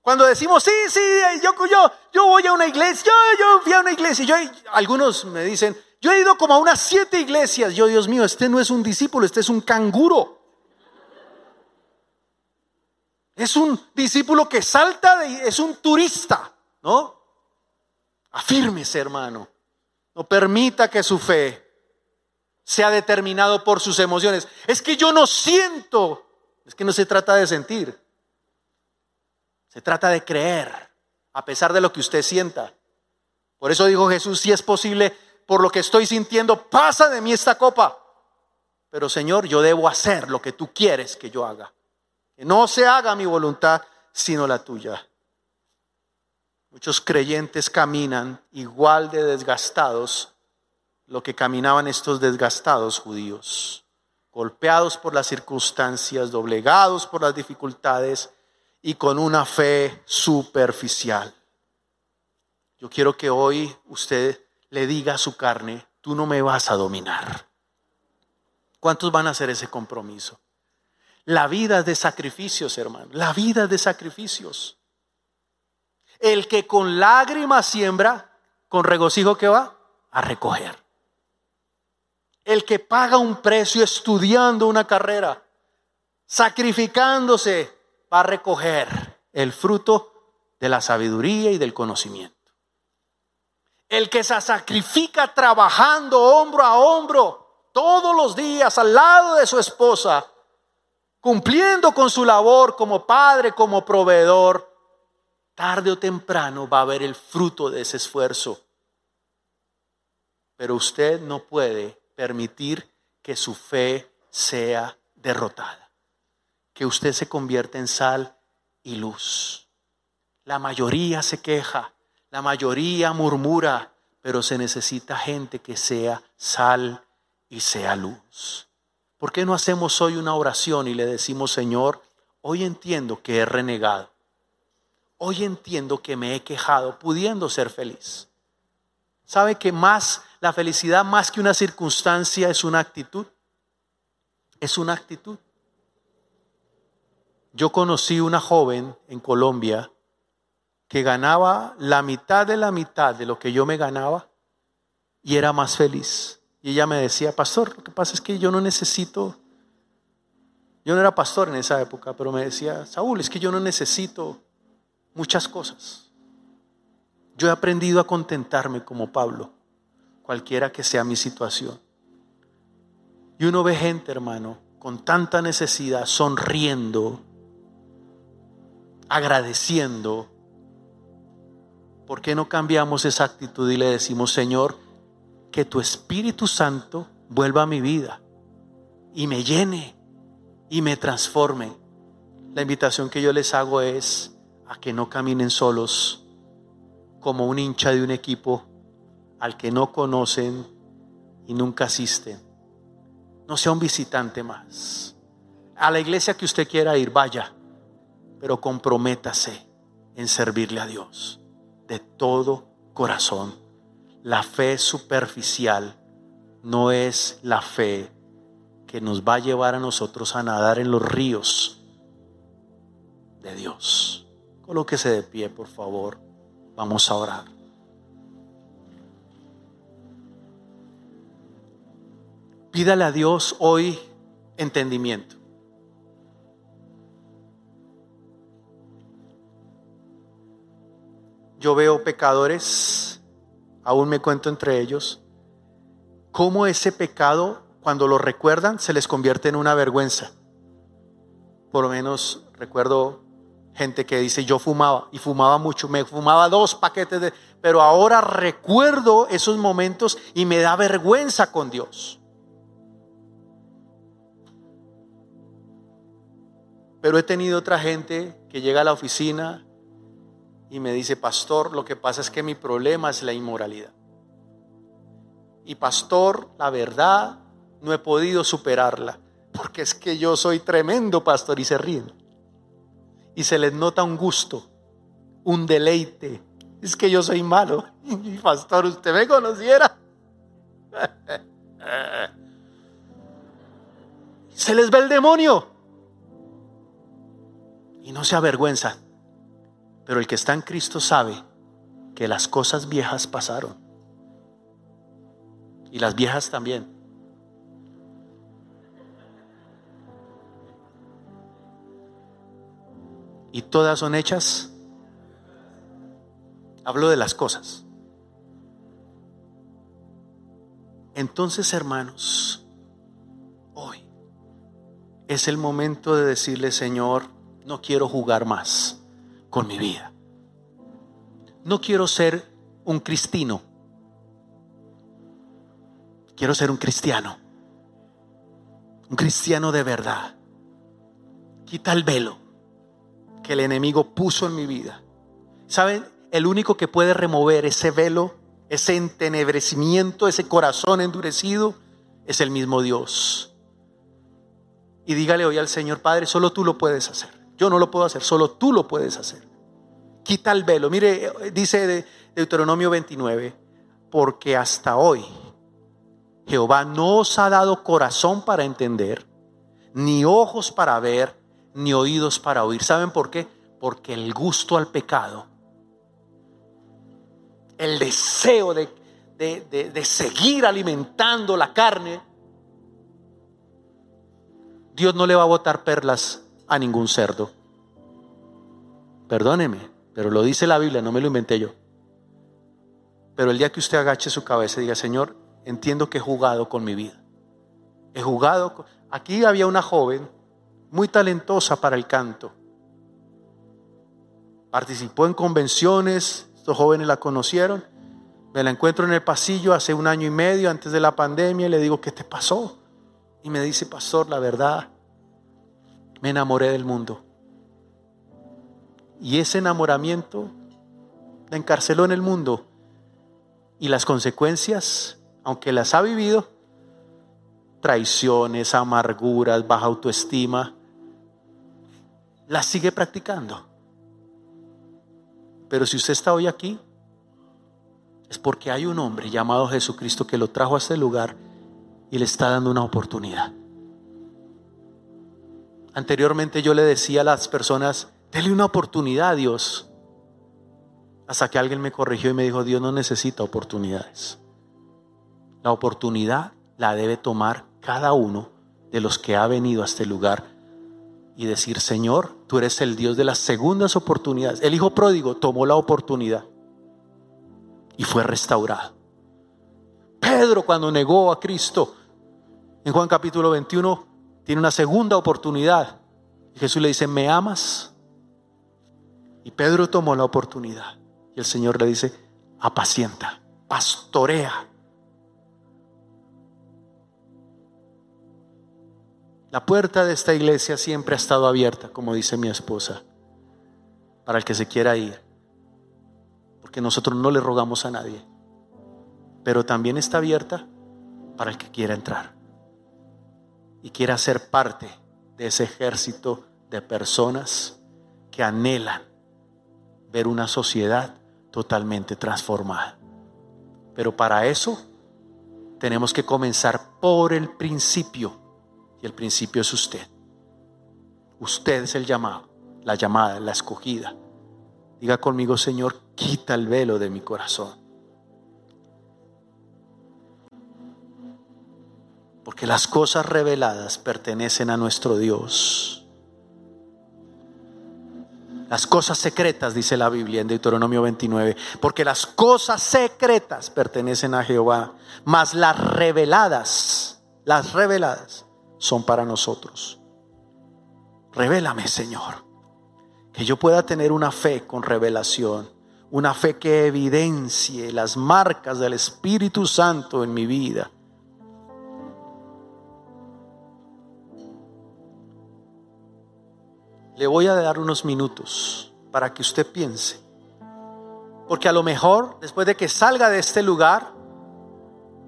Cuando decimos, sí, sí, yo, yo, yo voy a una iglesia, yo, yo fui a una iglesia. Yo, algunos me dicen, yo he ido como a unas siete iglesias. Yo, Dios mío, este no es un discípulo, este es un canguro. Es un discípulo que salta, de, es un turista, ¿no? Afírmese, hermano. No permita que su fe sea determinado por sus emociones. Es que yo no siento. Es que no se trata de sentir. Se trata de creer, a pesar de lo que usted sienta. Por eso dijo Jesús, si es posible, por lo que estoy sintiendo, pasa de mí esta copa. Pero Señor, yo debo hacer lo que tú quieres que yo haga. Que no se haga mi voluntad, sino la tuya. Muchos creyentes caminan igual de desgastados lo que caminaban estos desgastados judíos, golpeados por las circunstancias, doblegados por las dificultades y con una fe superficial. Yo quiero que hoy usted le diga a su carne, tú no me vas a dominar. ¿Cuántos van a hacer ese compromiso? La vida es de sacrificios, hermano. La vida es de sacrificios. El que con lágrimas siembra, con regocijo que va a recoger. El que paga un precio estudiando una carrera, sacrificándose, va a recoger el fruto de la sabiduría y del conocimiento. El que se sacrifica trabajando hombro a hombro todos los días al lado de su esposa, cumpliendo con su labor como padre, como proveedor, tarde o temprano va a ver el fruto de ese esfuerzo. Pero usted no puede permitir que su fe sea derrotada, que usted se convierta en sal y luz. La mayoría se queja, la mayoría murmura, pero se necesita gente que sea sal y sea luz. ¿Por qué no hacemos hoy una oración y le decimos, Señor, hoy entiendo que he renegado? Hoy entiendo que me he quejado pudiendo ser feliz. ¿Sabe que más la felicidad más que una circunstancia es una actitud. Es una actitud. Yo conocí una joven en Colombia que ganaba la mitad de la mitad de lo que yo me ganaba y era más feliz. Y ella me decía, pastor, lo que pasa es que yo no necesito, yo no era pastor en esa época, pero me decía, Saúl, es que yo no necesito muchas cosas. Yo he aprendido a contentarme como Pablo cualquiera que sea mi situación. Y uno ve gente, hermano, con tanta necesidad, sonriendo, agradeciendo. ¿Por qué no cambiamos esa actitud y le decimos, Señor, que tu Espíritu Santo vuelva a mi vida y me llene y me transforme? La invitación que yo les hago es a que no caminen solos como un hincha de un equipo al que no conocen y nunca asisten. No sea un visitante más. A la iglesia que usted quiera ir, vaya, pero comprométase en servirle a Dios de todo corazón. La fe superficial no es la fe que nos va a llevar a nosotros a nadar en los ríos de Dios. Colóquese de pie, por favor. Vamos a orar. Pídale a Dios hoy entendimiento. Yo veo pecadores, aún me cuento entre ellos, cómo ese pecado, cuando lo recuerdan, se les convierte en una vergüenza. Por lo menos recuerdo gente que dice yo fumaba y fumaba mucho, me fumaba dos paquetes de, pero ahora recuerdo esos momentos y me da vergüenza con Dios. Pero he tenido otra gente que llega a la oficina y me dice, pastor, lo que pasa es que mi problema es la inmoralidad. Y pastor, la verdad, no he podido superarla, porque es que yo soy tremendo pastor y se ríen. Y se les nota un gusto, un deleite. Es que yo soy malo. Y pastor, usted me conociera. Se les ve el demonio y no se avergüenza. Pero el que está en Cristo sabe que las cosas viejas pasaron. Y las viejas también. Y todas son hechas. Hablo de las cosas. Entonces, hermanos, hoy es el momento de decirle, Señor, no quiero jugar más con mi vida. No quiero ser un cristino. Quiero ser un cristiano. Un cristiano de verdad. Quita el velo que el enemigo puso en mi vida. ¿Saben? El único que puede remover ese velo, ese entenebrecimiento, ese corazón endurecido, es el mismo Dios. Y dígale hoy al Señor Padre, solo tú lo puedes hacer. Yo no lo puedo hacer, solo tú lo puedes hacer. Quita el velo. Mire, dice Deuteronomio 29, porque hasta hoy Jehová no os ha dado corazón para entender, ni ojos para ver, ni oídos para oír. ¿Saben por qué? Porque el gusto al pecado, el deseo de, de seguir alimentando la carne, Dios no le va a botar perlas a ningún cerdo. Perdóneme, pero lo dice la Biblia, no me lo inventé yo. Pero el día que usted agache su cabeza y diga, Señor, entiendo que he jugado con mi vida. He jugado. Aquí había una joven muy talentosa para el canto. Participó en convenciones, estos jóvenes la conocieron. Me la encuentro en el pasillo hace un año y medio antes de la pandemia y le digo, ¿qué te pasó? Y me dice, pastor, la verdad, me enamoré del mundo. Y ese enamoramiento la encarceló en el mundo. Y las consecuencias, aunque las ha vivido, traiciones, amarguras, baja autoestima, las sigue practicando. Pero si usted está hoy aquí, es porque hay un hombre llamado Jesucristo que lo trajo a este lugar y le está dando una oportunidad. Anteriormente yo le decía a las personas, dele una oportunidad a Dios. Hasta que alguien me corrigió y me dijo, Dios no necesita oportunidades. La oportunidad la debe tomar cada uno de los que ha venido a este lugar y decir, Señor, tú eres el Dios de las segundas oportunidades. El hijo pródigo tomó la oportunidad y fue restaurado. Pedro cuando negó a Cristo, en Juan capítulo 21, tiene una segunda oportunidad. Jesús le dice, ¿me amas? Y Pedro tomó la oportunidad. Y el Señor le dice, apacienta, pastorea. La puerta de esta iglesia siempre ha estado abierta, como dice mi esposa, para el que se quiera ir. Porque nosotros no le rogamos a nadie. Pero también está abierta para el que quiera entrar y quiera ser parte de ese ejército de personas que anhelan ver una sociedad totalmente transformada. Pero para eso tenemos que comenzar por el principio. Y el principio es usted. Usted es el llamado, la llamada, la escogida. Diga conmigo, Señor, quita el velo de mi corazón. Porque las cosas reveladas pertenecen a nuestro Dios. Las cosas secretas, dice la Biblia en Deuteronomio 29, porque las cosas secretas pertenecen a Jehová, mas las reveladas, las reveladas son para nosotros. Revélame, Señor, que yo pueda tener una fe con revelación, una fe que evidencie las marcas del Espíritu Santo en mi vida. Le voy a dar unos minutos para que usted piense. Porque a lo mejor, después de que salga de este lugar,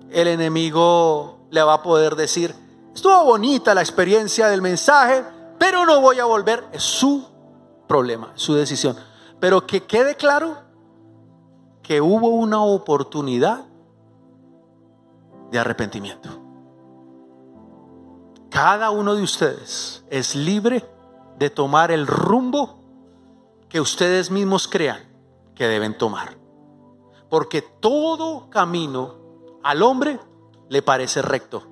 el enemigo le va a poder decir, estuvo bonita la experiencia del mensaje, pero no voy a volver. Es su problema, su decisión. Pero que quede claro que hubo una oportunidad de arrepentimiento. Cada uno de ustedes es libre de tomar el rumbo que ustedes mismos crean que deben tomar. Porque todo camino al hombre le parece recto.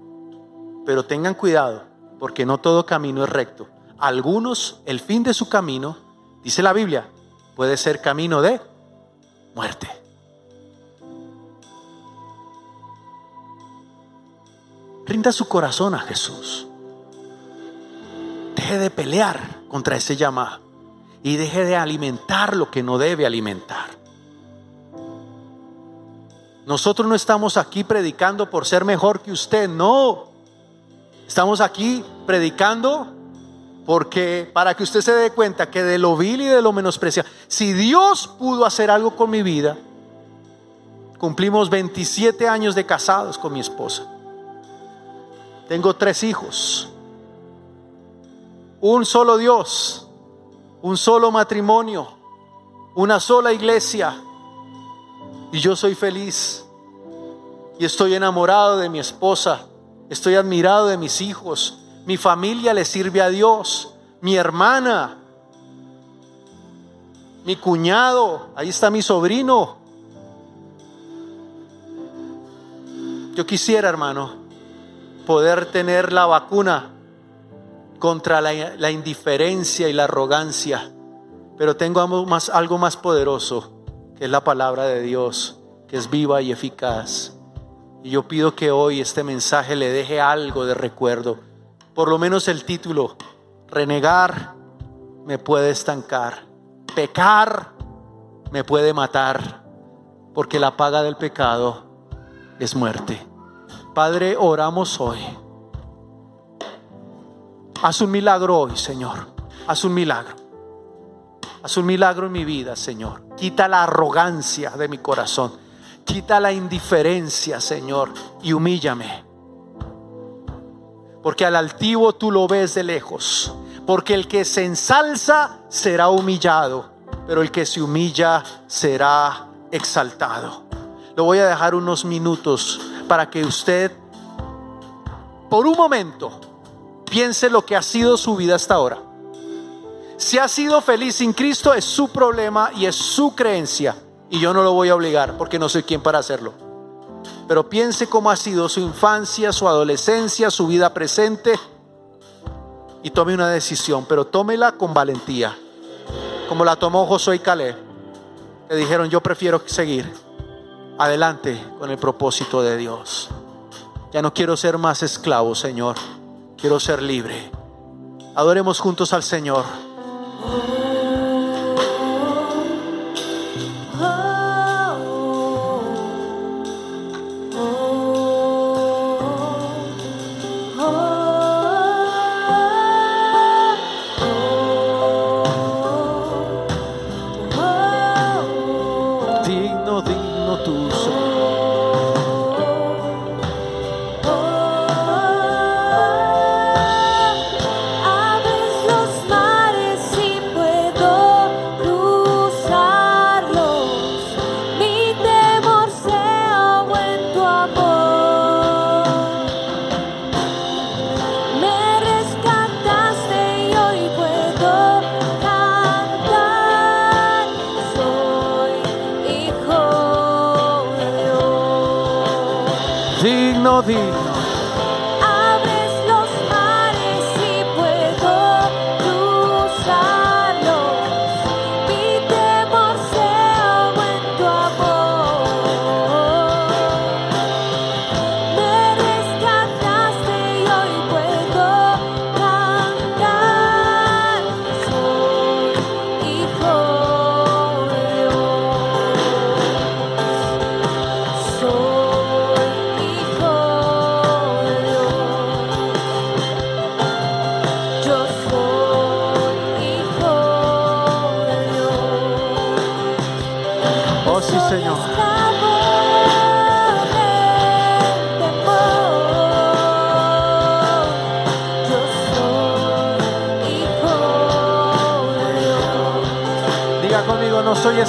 Pero tengan cuidado, porque no todo camino es recto. Algunos, el fin de su camino, dice la Biblia, puede ser camino de muerte. Rinda su corazón a Jesús. Deje de pelear contra ese llamado y deje de alimentar lo que no debe alimentar. Nosotros no estamos aquí predicando por ser mejor que usted, no. Estamos aquí predicando porque para que usted se dé cuenta que de lo vil y de lo menospreciado, si Dios pudo hacer algo con mi vida, cumplimos 27 años de casados con mi esposa. Tengo tres hijos. Un solo Dios, un solo matrimonio, una sola iglesia y yo soy feliz. Y estoy enamorado de mi esposa. Estoy admirado de mis hijos. Mi familia le sirve a Dios. Mi hermana. Mi cuñado. Ahí está mi sobrino. Yo quisiera, hermano, poder tener la vacuna contra la, indiferencia y la arrogancia. Pero tengo más, algo más poderoso que es la palabra de Dios, que es viva y eficaz. Y yo pido que hoy este mensaje le deje algo de recuerdo, por lo menos el título, renegar me puede estancar, pecar me puede matar, porque la paga del pecado es muerte. Padre, oramos hoy. Haz un milagro hoy, Señor. Haz un milagro. Haz un milagro en mi vida, Señor. Quita la arrogancia de mi corazón. Quita la indiferencia, Señor, y humíllame. Porque al altivo tú lo ves de lejos. Porque el que se ensalza será humillado, pero el que se humilla será exaltado. Lo voy a dejar unos minutos para que usted, por un momento, piense lo que ha sido su vida hasta ahora. Si ha sido feliz sin Cristo es su problema y es su creencia. Y yo no lo voy a obligar porque no soy quien para hacerlo. Pero piense cómo ha sido su infancia, su adolescencia, su vida presente. Y tome una decisión, pero tómela con valentía. Como la tomó Josué y Caleb. Que dijeron, yo prefiero seguir adelante con el propósito de Dios. Ya no quiero ser más esclavo, Señor. Quiero ser libre. Adoremos juntos al Señor.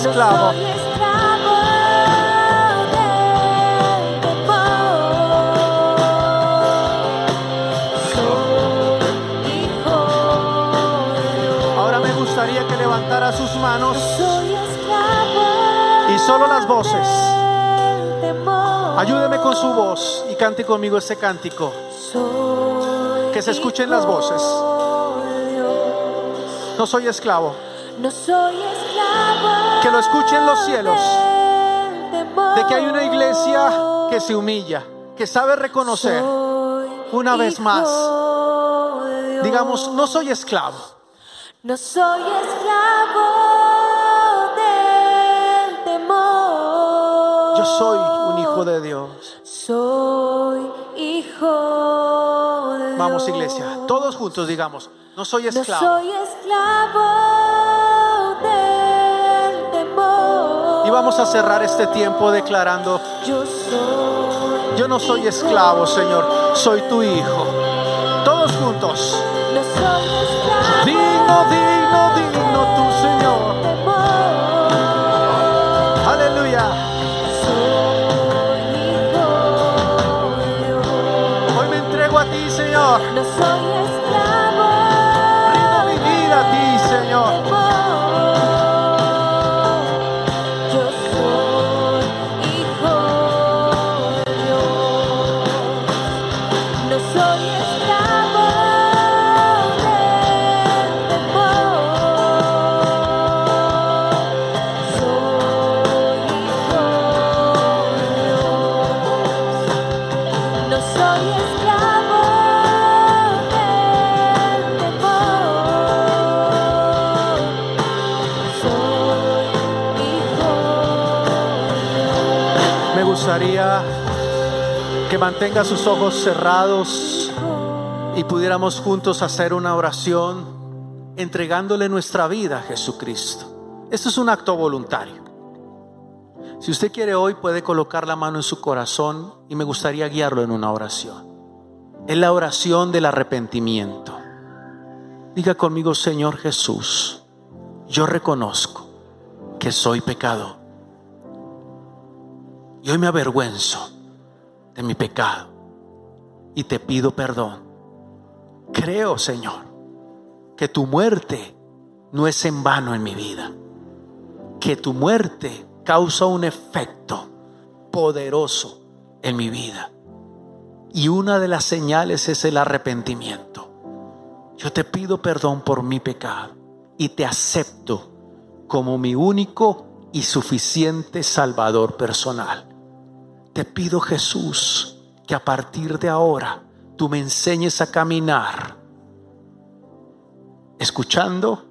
Dios. Ahora me gustaría que levantara sus manos esclavo y solo las voces. Ayúdeme con su voz y cante conmigo ese cántico. Que se escuchen las voces. No soy esclavo. No soy esclavo. Que lo escuchen los cielos. De que hay una iglesia que se humilla, que sabe reconocer. Una vez más. Digamos, no soy esclavo. No soy esclavo del temor. Yo soy un hijo de Dios. Soy hijo de Dios. Vamos, iglesia. Todos juntos digamos, no soy No esclavo. soy esclavo Y vamos a cerrar este tiempo declarando, Yo no soy esclavo, Señor, soy tu hijo. Todos juntos. Digno, digno, digno tu Señor. Aleluya. Hoy me entrego a ti, Señor. Gustaría que mantenga sus ojos cerrados y pudiéramos juntos hacer una oración entregándole nuestra vida a Jesucristo. Esto es un acto voluntario. Si usted quiere hoy puede colocar la mano en su corazón y me gustaría guiarlo en una oración. Es la oración del arrepentimiento. Diga conmigo, Señor Jesús, yo reconozco que soy pecador. Y hoy me avergüenzo de mi pecado y te pido perdón. Creo, Señor, que tu muerte no es en vano en mi vida, que tu muerte causa un efecto poderoso en mi vida. Y una de las señales es el arrepentimiento. Yo te pido perdón por mi pecado y te acepto como mi único y suficiente Salvador personal. Te pido Jesús que a partir de ahora tú me enseñes a caminar, escuchando,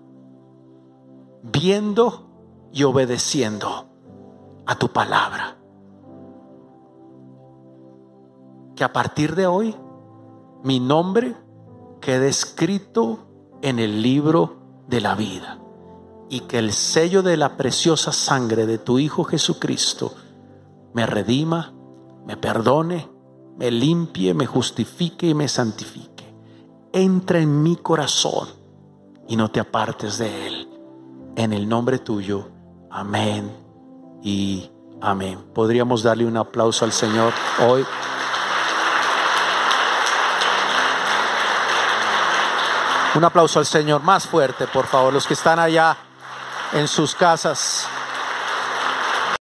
viendo y obedeciendo a tu palabra. Que a partir de hoy mi nombre quede escrito en el libro de la vida y que el sello de la preciosa sangre de tu Hijo Jesucristo me redima, me perdone, me limpie, me justifique y me santifique. Entra en mi corazón y no te apartes de él. En el nombre tuyo, amén y amén. Podríamos darle un aplauso al Señor hoy. Un aplauso al Señor más fuerte, por favor, los que están allá en sus casas.